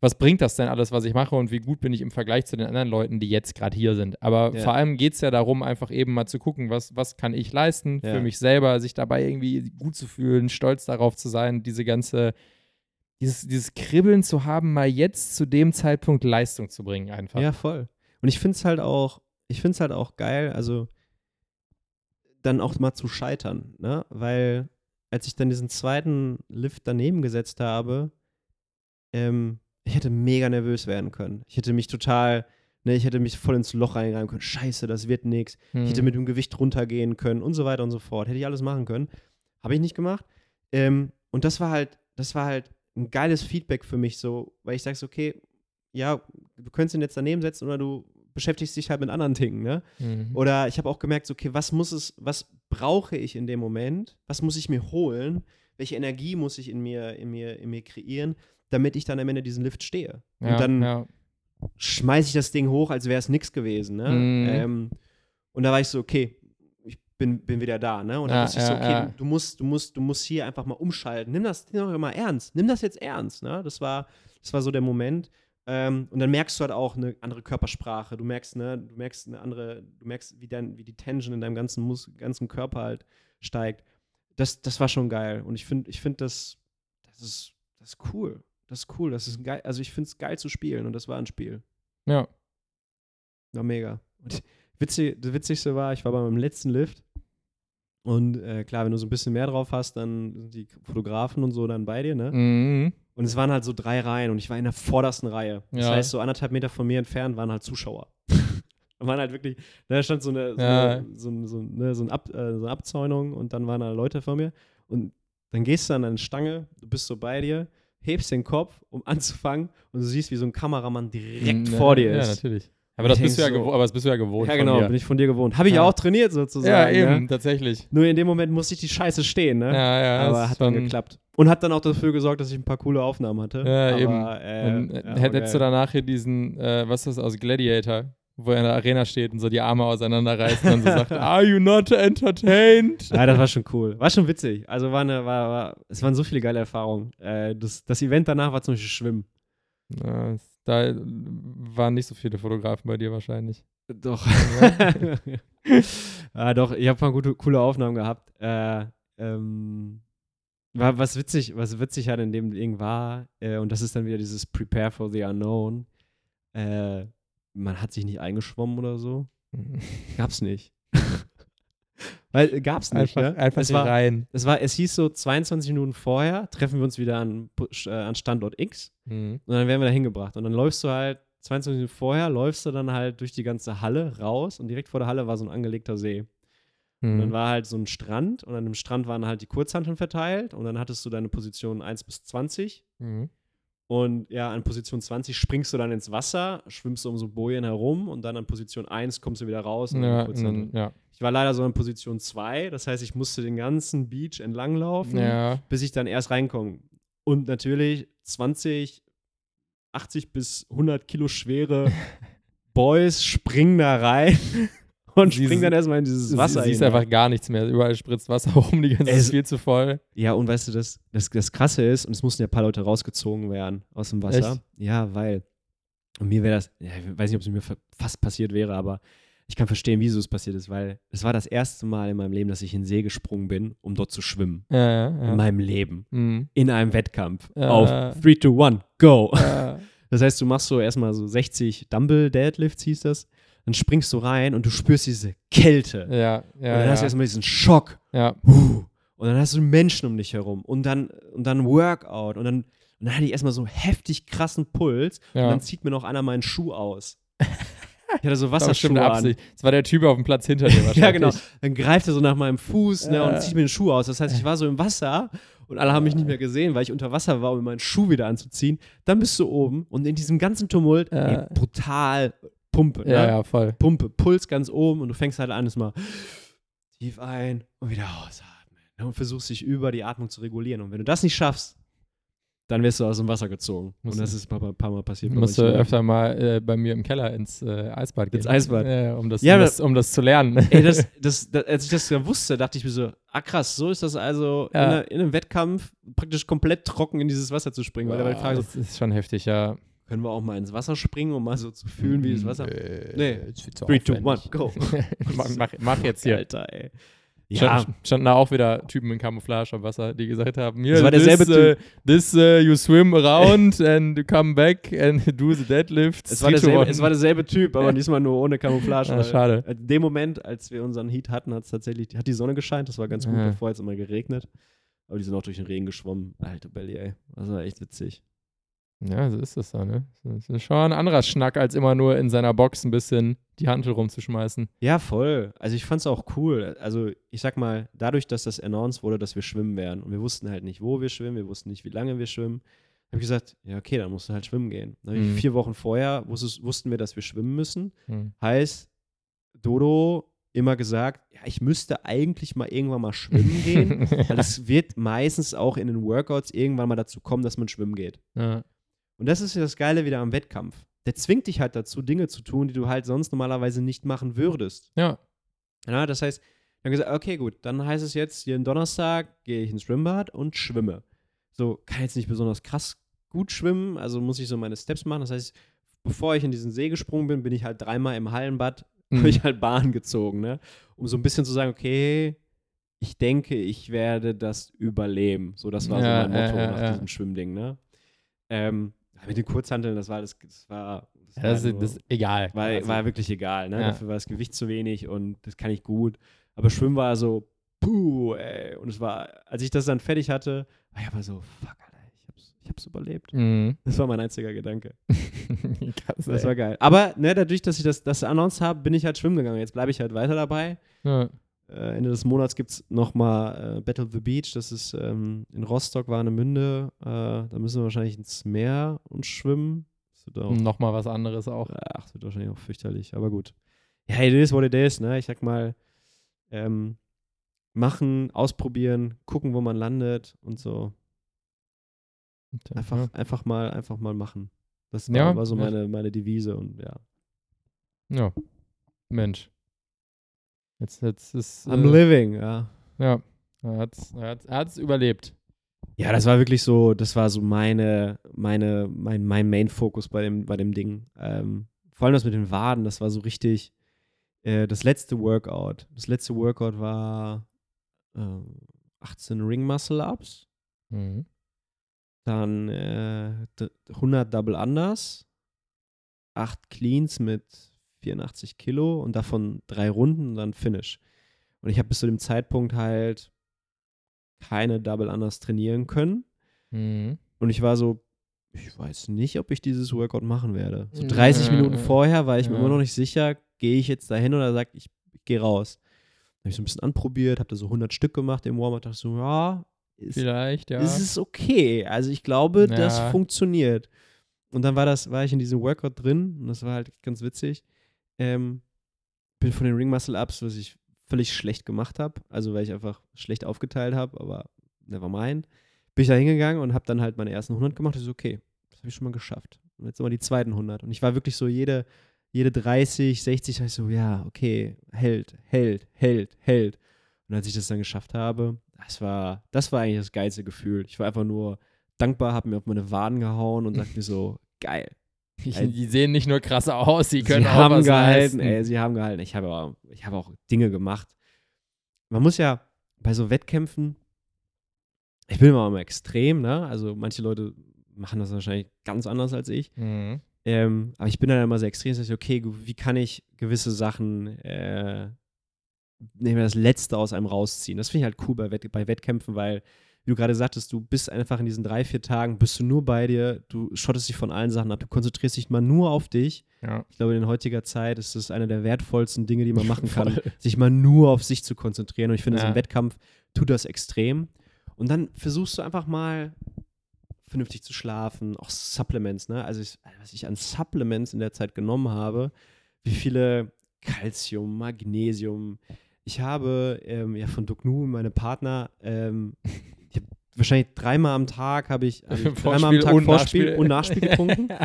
was bringt das denn alles, was ich mache und wie gut bin ich im Vergleich zu den anderen Leuten, die jetzt gerade hier sind. Aber Ja. vor allem geht es ja darum, einfach eben mal zu gucken, was, was kann ich leisten Ja. für mich selber, sich dabei irgendwie gut zu fühlen, stolz darauf zu sein, diese ganze, dieses, dieses Kribbeln zu haben, mal jetzt zu dem Zeitpunkt Leistung zu bringen einfach. Ja, voll. Und ich finde es halt auch, ich finde es halt auch geil, also dann auch mal zu scheitern, ne? Weil als ich dann diesen zweiten Lift daneben gesetzt habe, ähm, ich hätte mega nervös werden können. Ich hätte mich total, ne, ich hätte mich voll ins Loch reinreiben können. Scheiße, das wird nix. Hm. Ich hätte mit dem Gewicht runtergehen können und so weiter und so fort. Hätte ich alles machen können. Habe ich nicht gemacht. Ähm, und das war halt, das war halt ein geiles Feedback für mich so, weil ich sage so, okay, ja, du könntest ihn jetzt daneben setzen oder du beschäftigst dich halt mit anderen Dingen, ne? Mhm. Oder ich habe auch gemerkt, so, okay, was muss es, was brauche ich in dem Moment? Was muss ich mir holen? Welche Energie muss ich in mir, in mir, in mir kreieren, damit ich dann am Ende diesen Lift stehe? ja, und dann ja. schmeiße ich das Ding hoch, als wäre es nichts gewesen. Ne? Mhm. Ähm, und da war ich so, okay, ich bin, bin wieder da. Ne? Und dann Ja, wusste ich so, okay, du, musst, du, musst, du musst hier einfach mal umschalten. Nimm das doch mal ernst. Nimm das jetzt ernst. Ne? Das, war, das war so der Moment. Ähm, und dann merkst du halt auch eine andere Körpersprache. Du merkst, ne, du merkst eine andere, du merkst, wie, dein, wie die Tension in deinem ganzen, Mus ganzen Körper halt steigt. Das, das war schon geil. Und ich finde, ich finde das, das ist, das ist cool. Das ist cool. Das ist geil. Also ich finde es geil zu spielen und das war ein Spiel. ja. War mega. Und witzig, das Witzigste war, ich war bei meinem letzten Lift. Und äh, klar, wenn du so ein bisschen mehr drauf hast, dann sind die Fotografen und so dann bei dir, ne? Mhm. Und es waren halt so drei Reihen und ich war in der vordersten Reihe. Das Ja. heißt, so anderthalb Meter von mir entfernt waren halt Zuschauer. (laughs) da waren halt wirklich, da stand so eine, so, Ja. eine, so, ein- so, ein- ne, so, ein Ab, äh, so eine Abzäunung und dann waren da Leute vor mir. Und dann gehst du an eine Stange, du bist so bei dir, hebst den Kopf, um anzufangen und du siehst, wie so ein Kameramann direkt Ja, vor dir Ja, ist. natürlich. Aber das bist du ja so- gewohnt, aber das bist du ja gewohnt. Ja, genau, bin ich von dir gewohnt. Habe ich Ja. auch trainiert Ja, sozusagen. eben, Ne? tatsächlich. Nur in dem Moment musste ich die Scheiße stehen, ne? Ja, ja. Aber hat dann geklappt. Und hat dann auch dafür gesorgt, dass ich ein paar coole Aufnahmen hatte. Ja, Aber, eben. Äh, Und ja, äh, hättest du geil. danach hier diesen, äh, was ist das aus Gladiator, wo er in der Arena steht und so die Arme auseinanderreißt und dann so sagt, (laughs) Are you not entertained? Ja, das war schon cool. War schon witzig. Also war eine, war, war, es waren so viele geile Erfahrungen. Äh, das, das Event danach war zum Beispiel Schwimmen. Ja, da waren nicht so viele Fotografen bei dir wahrscheinlich. Doch. ja, (laughs) doch, ich habe paar gute, coole Aufnahmen gehabt. Äh, ähm, war, was witzig, was witzig halt in dem Ding war, äh, und das ist dann wieder dieses Prepare for the Unknown. Äh, man hat sich nicht eingeschwommen oder so. (laughs) Gab's nicht. (laughs) Weil äh, gab's nicht. einfach ne? einfach es war, rein. es war, es hieß so 22 Minuten vorher treffen wir uns wieder an, äh, an Standort X. Mhm. Und dann werden wir da hingebracht. Und dann läufst du halt, 22 Minuten vorher, läufst du dann halt durch die ganze Halle raus und direkt vor der Halle war so ein angelegter See. Und dann Mhm. war halt so ein Strand und an dem Strand waren halt die Kurzhanteln verteilt und dann hattest du deine Position 1 bis 20. Mhm. Und ja, an Position 20 springst du dann ins Wasser, schwimmst du um so Bojen herum und dann an Position 1 kommst du wieder raus. Ja, dann- ja. Ich war leider so an Position 2, das heißt, ich musste den ganzen Beach entlang laufen ja. bis ich dann erst reinkomme. Und natürlich 20, 80 bis 100 Kilo schwere (laughs) Boys springen da rein und Sie- springen dann erstmal in dieses Wasser. Sie siehst einfach gar nichts mehr. Überall spritzt Wasser (laughs) rum, die ganze Es- ist viel zu voll. Ja, und weißt du, das, das, das Krasse ist, und es mussten ja ein paar Leute rausgezogen werden aus dem Wasser. Echt? Ja, weil. Und mir wäre das, ja, ich weiß nicht, ob es mir fa- fast passiert wäre, aber ich kann verstehen, wieso es passiert ist, weil es war das erste Mal in meinem Leben, dass ich in den See gesprungen bin, um dort zu schwimmen. Ja, ja, In meinem Leben. Mhm. In einem Wettkampf. Auf 3, 2, 1, go! (laughs) Das heißt, du machst so erstmal so 60 Dumble Deadlifts, hieß das. Dann springst du rein und du spürst diese Kälte. ja, ja. und dann hast du erstmal diesen Schock. ja. Und dann hast du Menschen um dich herum. Und dann, und dann Workout. Und dann, und dann hatte ich erstmal so heftig krassen Puls. Ja. Und dann zieht mir noch einer meinen Schuh aus. Ich hatte so Das war Wasserschuhe an. Das war der Typ auf dem Platz hinter dir wahrscheinlich. (laughs) Ja, genau. Dann greift er so nach meinem Fuß ne, Ja. und zieht mir den Schuh aus. Das heißt, ich war so im Wasser und alle haben mich nicht mehr gesehen, weil ich unter Wasser war, um meinen Schuh wieder anzuziehen. Dann bist du oben und in diesem ganzen Tumult Ja. ey, brutal Pumpe. Ja, ne? ja, voll. Pumpe, Puls ganz oben und du fängst halt an, es mal tief ein und wieder ausatmen. ne, Und versuchst dich über die Atmung zu regulieren. Und wenn du das nicht schaffst, dann wirst du aus dem Wasser gezogen. Und das ist ein paar, paar Mal passiert. Musst du öfter mal äh, bei mir im Keller ins äh, Eisbad gehen. Ins Eisbad. Ja, um, das, Ja, um, das, um das zu lernen. Ey, das, (laughs) das, das, als ich das dann wusste, dachte ich mir so, ah krass, so ist das also Ja. in, einer, in einem Wettkampf praktisch komplett trocken in dieses Wasser zu springen. Weil da war die Frage so, das ist schon heftig, ja. Können wir auch mal ins Wasser springen, um mal so zu fühlen, wie das Wasser. Nee, Nee. ist viel zu 3, 2, aufwendig. 1, go. (laughs) mach, mach, jetzt hier. Alter, ey. Ja. Ja, Standen da auch wieder Typen in Camouflage am Wasser, die gesagt haben, hier, Das war derselbe this, uh, this uh, you swim around and you come back and (laughs) do the deadlift. es war, derselbe, es war derselbe Typ, aber (laughs) diesmal nur ohne Camouflage. Ah, schade. In dem Moment, als wir unseren Heat hatten, hat es tatsächlich, hat die Sonne gescheint, das war ganz gut, Ja. bevor jetzt immer geregnet. Aber die sind auch durch den Regen geschwommen. Alter Belly, ey. Das war echt witzig. Ja, so ist das da, ne? Das ist schon ein anderer Schnack, als immer nur in seiner Box ein bisschen die Hantel rumzuschmeißen. Ja, voll. Also ich fand's auch cool. Also ich sag mal, dadurch, dass das announced wurde, dass wir schwimmen werden und wir wussten halt nicht, wo wir schwimmen, wir wussten nicht, wie lange wir schwimmen, habe ich gesagt, ja, okay, dann musst du halt schwimmen gehen. Mhm. Vier Wochen vorher wusstest, wussten wir, dass wir schwimmen müssen. Hm. Heißt, Dodo immer gesagt, ja, ich müsste eigentlich mal irgendwann mal schwimmen gehen. (laughs) Weil es wird meistens auch in den Workouts irgendwann mal dazu kommen, dass man schwimmen geht. ja. Und das ist ja das Geile wieder am Wettkampf. Der zwingt dich halt dazu, Dinge zu tun, die du halt sonst normalerweise nicht machen würdest. ja. Ja, das heißt, haben gesagt, okay, gut, dann heißt es jetzt, jeden Donnerstag gehe ich ins Schwimmbad und schwimme. So, kann jetzt nicht besonders krass gut schwimmen, also muss ich so meine Steps machen. Das heißt, bevor ich in diesen See gesprungen bin, bin ich halt dreimal im Hallenbad, Mhm. habe ich halt Bahn gezogen, ne? Um so ein bisschen zu sagen, okay, ich denke, ich werde das überleben. So, das war Ja, so mein Motto ja, ja, nach diesem Schwimmding, ne? Ähm, mit den Kurzhanteln, das war das, das war. Das Ja, das, war ist, so- das ist egal. war, Also, war wirklich egal, ne? Ja. Dafür war das Gewicht zu wenig und das kann ich gut. Aber Schwimmen war so, puh, ey. Und es war, als ich das dann fertig hatte, war ich aber so, fuck, Alter, ich hab's, ich hab's überlebt. Mhm. Das war mein einziger Gedanke. (laughs) Krass, Das war geil. Aber ne, dadurch, dass ich das, das announced habe, bin ich halt schwimmen gegangen. Jetzt bleibe ich halt weiter dabei. ja. Äh, Ende des Monats gibt es nochmal äh, Battle of the Beach. Das ist ähm, in Rostock, Warnemünde. Äh, da müssen wir wahrscheinlich ins Meer und schwimmen. Auch Nochmal was anderes auch. Ach, das wird wahrscheinlich auch fürchterlich, aber gut. Ja, it is what it is, ne? Ich sag mal, ähm, machen, ausprobieren, gucken, wo man landet und so. Einfach, Ja. einfach mal, einfach mal machen. Das war, Ja, so meine, meine Devise und ja. ja. Mensch. Jetzt, jetzt ist. I'm äh, living, ja. Ja. Er hat es er hat's, er hat's überlebt. Ja, das war wirklich so, das war so meine, meine, mein, mein Main-Fokus bei dem, bei dem Ding. Ähm, vor allem das mit den Waden, das war so richtig äh, das letzte Workout. Das letzte Workout war ähm, 18 Ring Muscle Ups, Mhm. dann äh, d- 100 Double Unders, 8 Cleans mit 84 Kilo und davon drei Runden und dann Finish. Und ich habe bis zu dem Zeitpunkt halt keine Double Unders trainieren können. Mhm. Und ich war so, ich weiß nicht, ob ich dieses Workout machen werde. So Ja, 30 ja, Minuten ja. vorher war ich mir immer noch nicht sicher, gehe ich jetzt dahin oder sag ich, ich gehe raus. Habe ich so ein bisschen anprobiert, habe da so 100 Stück gemacht im Warm-up, dachte so, ja, ist, Vielleicht, ja. ist es okay. Also ich glaube, das Ja. funktioniert. Und dann war das, war ich in diesem Workout drin und das war halt ganz witzig. Ähm, bin von den Ring Muscle Ups, was ich völlig schlecht gemacht habe, also weil ich einfach schlecht aufgeteilt habe, aber never mind. Bin ich da hingegangen und habe dann halt meine ersten 100 gemacht. Ich so, okay, das habe ich schon mal geschafft. Und jetzt nochmal die zweiten 100. Und ich war wirklich so jede, jede 30, 60, war ich so, ja, okay, hält, hält, hält, hält. Und als ich das dann geschafft habe, das war, das war eigentlich das geilste Gefühl. Ich war einfach nur dankbar, habe mir auf meine Waden gehauen und sagte mir so, geil. Die, sehen nicht nur krass aus, sie können sie auch haben was gehalten, leisten. ey, sie haben gehalten. Ich habe auch, ich habe auch Dinge gemacht. Man muss ja bei so Wettkämpfen, ich bin immer mal extrem, ne? Also manche Leute machen das wahrscheinlich ganz anders als ich. Mhm. Ähm, aber ich bin dann immer sehr extrem, dass ich, okay, wie kann ich gewisse Sachen, äh, nehmen wir das Letzte aus einem rausziehen. Das finde ich halt cool bei, Wett bei Wettkämpfen, weil, wie du gerade sagtest, du bist einfach in diesen drei, vier Tagen, bist du nur bei dir, du schottest dich von allen Sachen ab, du konzentrierst dich mal nur auf dich. Ja. Ich glaube, in heutiger Zeit ist das eine der wertvollsten Dinge, die man (laughs) machen kann, sich mal nur auf sich zu konzentrieren. Und ich finde, Ja. im Wettkampf tut das extrem. Und dann versuchst du einfach mal vernünftig zu schlafen, auch Supplements, ne? Also ich, was ich an Supplements in der Zeit genommen habe, wie viele Calcium, Magnesium. Ich habe ähm, ja von Dognu, meine Partner, ähm, (laughs) wahrscheinlich dreimal am Tag habe ich, hab ich (laughs) dreimal am Tag und Vorspiel Nachspiel. und Nachspiel getrunken. (laughs)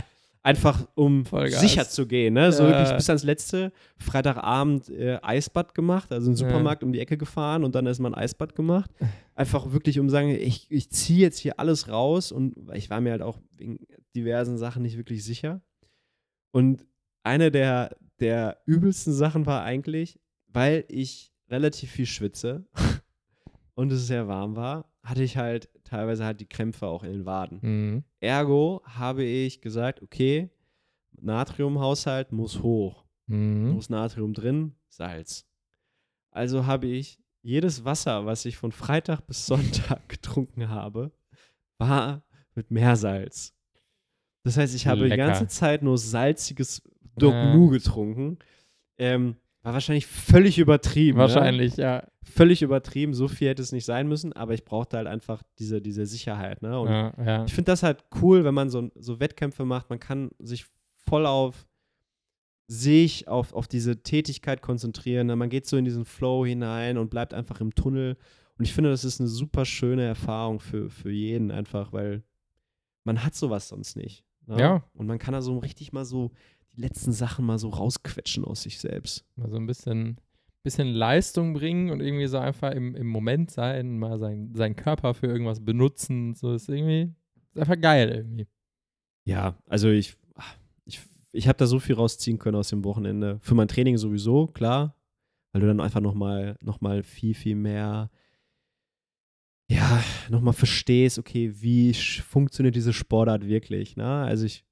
Einfach um Vollgas. sicher zu gehen, ne? So Ja. wirklich bis ans letzte. Freitagabend äh, Eisbad gemacht, also im Ja. Supermarkt um die Ecke gefahren und dann erstmal ein Eisbad gemacht. Einfach wirklich, um zu sagen, ich, ich ziehe jetzt hier alles raus und ich war mir halt auch wegen diversen Sachen nicht wirklich sicher. Und eine der, der übelsten Sachen war eigentlich, weil ich relativ viel schwitze (laughs) und es sehr warm war, hatte ich halt teilweise halt die Krämpfe auch in den Waden. Mhm. Ergo habe ich gesagt, okay, Natriumhaushalt muss hoch. Mhm. Muss Natrium drin, Salz. Also habe ich jedes Wasser, was ich von Freitag bis (laughs) Sonntag getrunken habe, war mit Meersalz. Das heißt, ich habe die Lecker. ganze Zeit nur salziges Ja. Dogmu getrunken. Ähm, war wahrscheinlich völlig übertrieben. Ja? Wahrscheinlich, ja. Völlig übertrieben. So viel hätte es nicht sein müssen, aber ich brauchte halt einfach diese, diese Sicherheit. Ne? Und ja, ja. ich finde das halt cool, wenn man so, so Wettkämpfe macht. Man kann sich voll auf sich, auf, auf diese Tätigkeit konzentrieren. ne? Man geht so in diesen Flow hinein und bleibt einfach im Tunnel. Und ich finde, das ist eine super schöne Erfahrung für, für jeden einfach, weil man hat sowas sonst nicht. Ne? Ja. Und man kann da so richtig mal so die letzten Sachen mal so rausquetschen aus sich selbst. Mal so ein bisschen, bisschen Leistung bringen und irgendwie so einfach im, im Moment sein, mal sein, seinen Körper für irgendwas benutzen. So ist irgendwie ist einfach geil irgendwie. Ja, also ich, ich, ich habe da so viel rausziehen können aus dem Wochenende. Für mein Training sowieso, klar, weil du dann einfach nochmal noch mal viel, viel mehr, ja, nochmal verstehst, okay, wie funktioniert diese Sportart wirklich, ne? Also ich,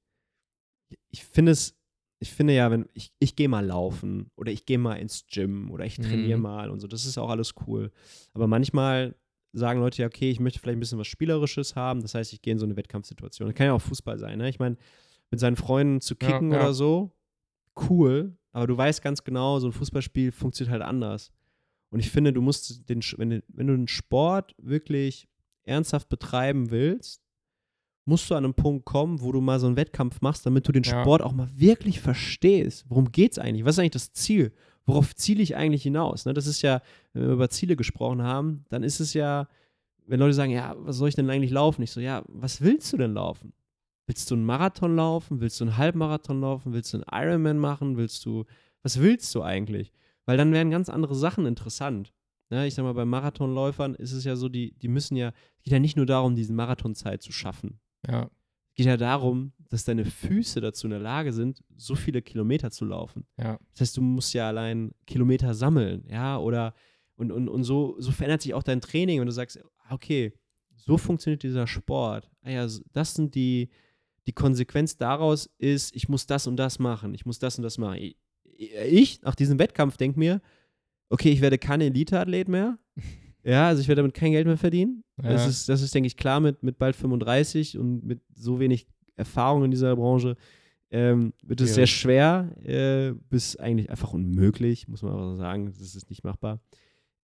ich finde es, ich finde ja, wenn, ich, ich gehe mal laufen oder ich gehe mal ins Gym oder ich trainiere Mhm. mal und so, das ist auch alles cool. Aber manchmal sagen Leute ja, okay, ich möchte vielleicht ein bisschen was Spielerisches haben, das heißt, ich gehe in so eine Wettkampfsituation. Das kann ja auch Fußball sein, ne? Ich meine, mit seinen Freunden zu Ja, kicken ja. oder so, cool, aber du weißt ganz genau, so ein Fußballspiel funktioniert halt anders. Und ich finde, du musst den, wenn, wenn du einen Sport wirklich ernsthaft betreiben willst, musst du an einen Punkt kommen, wo du mal so einen Wettkampf machst, damit du den Ja. Sport auch mal wirklich verstehst. Worum geht es eigentlich? Was ist eigentlich das Ziel? Worauf ziele ich eigentlich hinaus? Ne, das ist ja, wenn wir über Ziele gesprochen haben, dann ist es ja, wenn Leute sagen, ja, was soll ich denn eigentlich laufen? Ich so, ja, was willst du denn laufen? Willst du einen Marathon laufen? Willst du einen Halbmarathon laufen? Willst du einen Ironman machen? Willst du, was willst du eigentlich? Weil dann werden ganz andere Sachen interessant. Ne, ich sag mal, bei Marathonläufern ist es ja so, die, die müssen ja, es geht ja nicht nur darum, diese Marathonzeit zu schaffen. Ja. Es geht ja darum, dass deine Füße dazu in der Lage sind, so viele Kilometer zu laufen. Ja. Das heißt, du musst ja allein Kilometer sammeln, ja, oder und, und, und so, so verändert sich auch dein Training, wenn du sagst, okay, so funktioniert dieser Sport. Ah ja, das sind die, die Konsequenz daraus ist, ich muss das und das machen, ich muss das und das machen. Ich, ich nach diesem Wettkampf denke mir, okay, ich werde kein Elite-Athlet mehr. (laughs) Ja, also ich werde damit kein Geld mehr verdienen. Das Ja. ist, das ist, denke ich, klar mit, mit bald 35 und mit so wenig Erfahrung in dieser Branche ähm, wird es sehr schwer, äh, bis eigentlich einfach unmöglich, muss man aber so sagen. Das ist nicht machbar.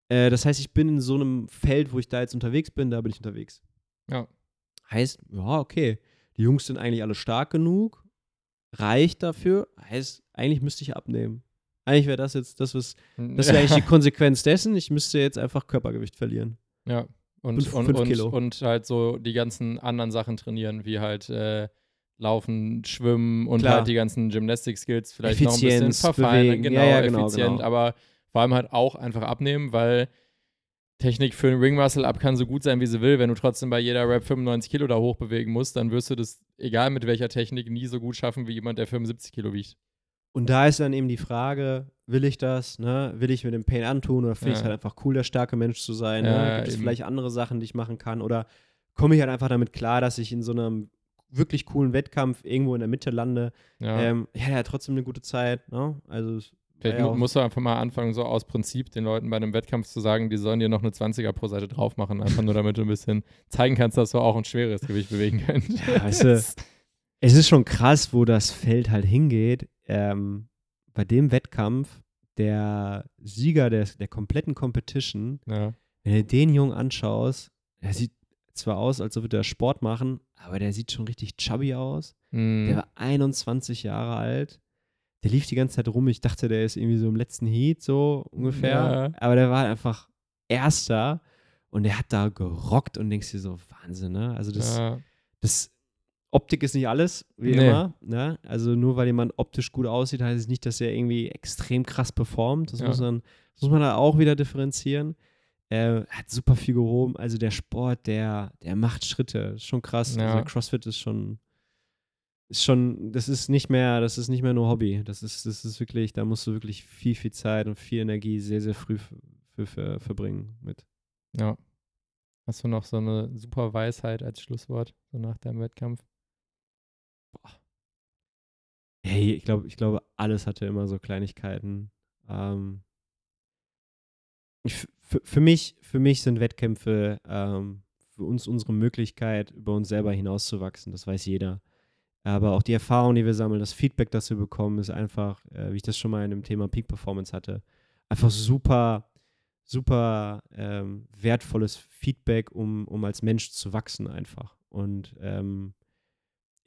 Äh, das heißt, ich bin in so einem Feld, wo ich da jetzt unterwegs bin, da bin ich unterwegs. Ja. Heißt, ja, okay, die Jungs sind eigentlich alle stark genug, reicht dafür, heißt, eigentlich müsste ich abnehmen. Eigentlich wäre das jetzt das, was, das wäre eigentlich die (laughs) Konsequenz dessen, ich müsste jetzt einfach Körpergewicht verlieren. Ja. Und, Fünf- und, fünf und, und halt so die ganzen anderen Sachen trainieren, wie halt äh, Laufen, Schwimmen und Klar. halt die ganzen Gymnastic-Skills vielleicht noch ein bisschen Effizienz, verfeinern. Genau, Ja, ja, genau, effizient, genau. aber vor allem halt auch einfach abnehmen, weil Technik für einen Ring Muscle Up kann so gut sein, wie sie will. Wenn du trotzdem bei jeder Rap 95 Kilo da hochbewegen musst, dann wirst du das, egal mit welcher Technik, nie so gut schaffen wie jemand, der 75 Kilo wiegt. Und da ist dann eben die Frage, will ich das, ne? Will ich mir den Pain antun oder finde ich es Ja. halt einfach cool, der starke Mensch zu sein? Ja, ne? Gibt es eben. vielleicht andere Sachen, die ich machen kann? Oder komme ich halt einfach damit klar, dass ich in so einem wirklich coolen Wettkampf irgendwo in der Mitte lande? Ja. Ähm, ja, der hat trotzdem eine gute Zeit, ne? Also Vielleicht ja musst du einfach mal anfangen, so aus Prinzip den Leuten bei einem Wettkampf zu sagen, die sollen dir noch eine 20er pro Seite drauf machen, einfach nur damit du ein bisschen zeigen kannst, dass du auch ein schweres Gewicht bewegen kannst. Ja, weißt du, es ist schon krass, wo das Feld halt hingeht. Ähm, bei dem Wettkampf, der Sieger der, der kompletten Competition, ja. wenn du den Jungen anschaust, der sieht zwar aus, als würde er Sport machen, aber der sieht schon richtig chubby aus. Mhm. Der war 21 Jahre alt. Der lief die ganze Zeit rum. Ich dachte, der ist irgendwie so im letzten Heat, so ungefähr. Ja. Aber der war einfach Erster. Und der hat da gerockt und denkst dir so, Wahnsinn, ne? Also das, Ja. das Optik ist nicht alles, wie Nee. immer. Ne? Also nur weil jemand optisch gut aussieht, heißt es nicht, dass er irgendwie extrem krass performt. Das Ja. muss, man, das muss man da auch wieder differenzieren. Er hat super viel gehoben. Also der Sport, der, der macht Schritte. Ist schon krass. Ja. Also CrossFit ist schon, ist schon, das ist nicht mehr, das ist nicht mehr nur Hobby. Das ist, das ist wirklich, da musst du wirklich viel, viel Zeit und viel Energie sehr, sehr früh für, für, verbringen mit. ja. Hast du noch so eine super Weisheit als Schlusswort, so nach deinem Wettkampf? Hey, ich glaube, ich glaube, alles hatte immer so Kleinigkeiten. Ähm, ich, für, für, mich, für mich sind Wettkämpfe ähm, für uns unsere Möglichkeit, über uns selber hinauszuwachsen. Das weiß jeder. Aber auch die Erfahrung, die wir sammeln, das Feedback, das wir bekommen, ist einfach, äh, wie ich das schon mal in dem Thema Peak Performance hatte, einfach super, super ähm, wertvolles Feedback, um, um als Mensch zu wachsen einfach. Und ähm,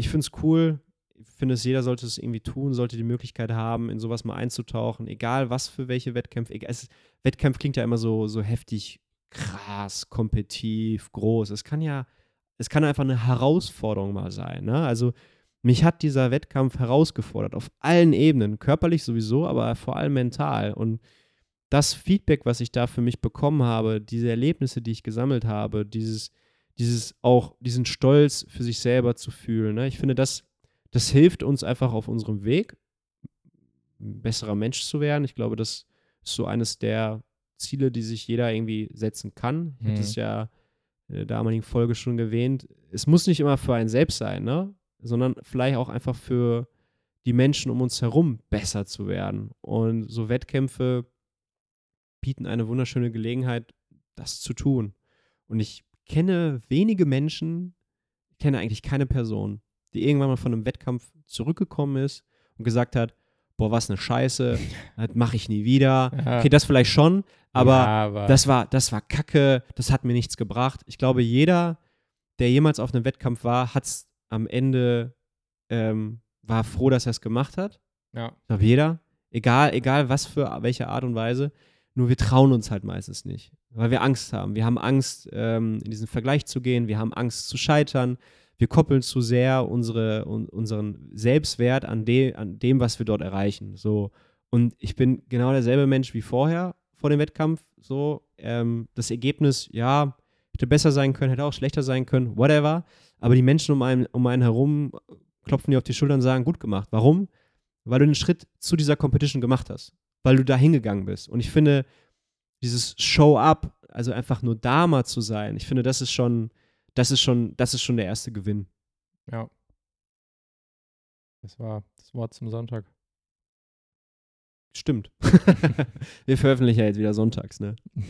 ich finde es cool. Ich finde es, jeder sollte es irgendwie tun, sollte die Möglichkeit haben, in sowas mal einzutauchen, egal was für welche Wettkämpfe. Egal, es, Wettkampf klingt ja immer so, so heftig, krass, kompetitiv, groß. Es kann ja, es kann einfach eine Herausforderung mal sein. Ne? Also mich hat dieser Wettkampf herausgefordert, auf allen Ebenen, körperlich sowieso, aber vor allem mental. Und das Feedback, was ich da für mich bekommen habe, diese Erlebnisse, die ich gesammelt habe, dieses, dieses auch, diesen Stolz für sich selber zu fühlen, ne? ich finde, das, das hilft uns einfach auf unserem Weg, ein besserer Mensch zu werden. Ich glaube, das ist so eines der Ziele, die sich jeder irgendwie setzen kann. Ich hatte Mhm. es ja in der damaligen Folge schon erwähnt. Es muss nicht immer für einen selbst sein, ne? sondern vielleicht auch einfach für die Menschen um uns herum besser zu werden. Und so Wettkämpfe bieten eine wunderschöne Gelegenheit, das zu tun. Und ich kenne wenige Menschen, ich kenne eigentlich keine Person, die irgendwann mal von einem Wettkampf zurückgekommen ist und gesagt hat, boah, was eine Scheiße, (laughs) das mache ich nie wieder. Ja. Okay, das vielleicht schon, aber ja, aber das war, das war Kacke, das hat mir nichts gebracht. Ich glaube, jeder, der jemals auf einem Wettkampf war, hat es am Ende, ähm, war froh, dass er es gemacht hat. ja. Ich glaube, jeder, egal, egal was für welche Art und Weise, nur wir trauen uns halt meistens nicht, weil wir Angst haben. Wir haben Angst, ähm, in diesen Vergleich zu gehen, wir haben Angst zu scheitern, wir koppeln zu sehr unsere, un, unseren Selbstwert an, de, an dem, was wir dort erreichen. So. Und ich bin genau derselbe Mensch wie vorher, vor dem Wettkampf. So, ähm, das Ergebnis, ja, hätte besser sein können, hätte auch schlechter sein können, whatever. Aber die Menschen um einen, um einen herum klopfen dir auf die Schulter und sagen, gut gemacht. Warum? Weil du einen Schritt zu dieser Competition gemacht hast. Weil du da hingegangen bist. Und ich finde, dieses Show-up, also einfach nur da mal zu sein, ich finde, das ist schon, das ist schon, das ist schon der erste Gewinn. Ja. Das war das Wort zum Sonntag. Stimmt. (laughs) wir veröffentlichen ja jetzt wieder sonntags, ne? (laughs)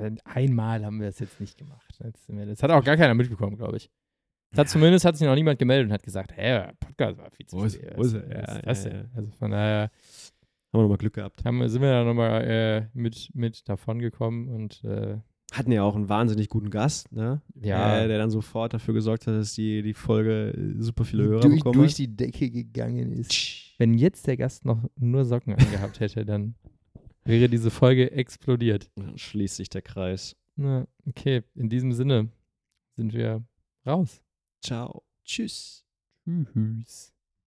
Ja, einmal haben wir es jetzt nicht gemacht. Das hat auch gar keiner mitbekommen, glaube ich. Das hat zumindest hat sich noch niemand gemeldet und hat gesagt, hä, der Podcast war viel zu spät. Was- was das ja, denn? ja. Also von daher Haben wir nochmal Glück gehabt. haben, sind wir da nochmal äh, mit, mit davon gekommen und äh, Hatten ja auch einen wahnsinnig guten Gast, ne? ja, Äh, der dann sofort dafür gesorgt hat, dass die, die Folge äh, super viele Hörer durch, bekommen durch hat. die Decke gegangen ist. Wenn jetzt der Gast noch nur Socken angehabt hätte, dann wäre diese Folge explodiert. Dann Schließt sich der Kreis. Na, okay, in diesem Sinne sind wir raus. Ciao. Tschüss. Tschüss.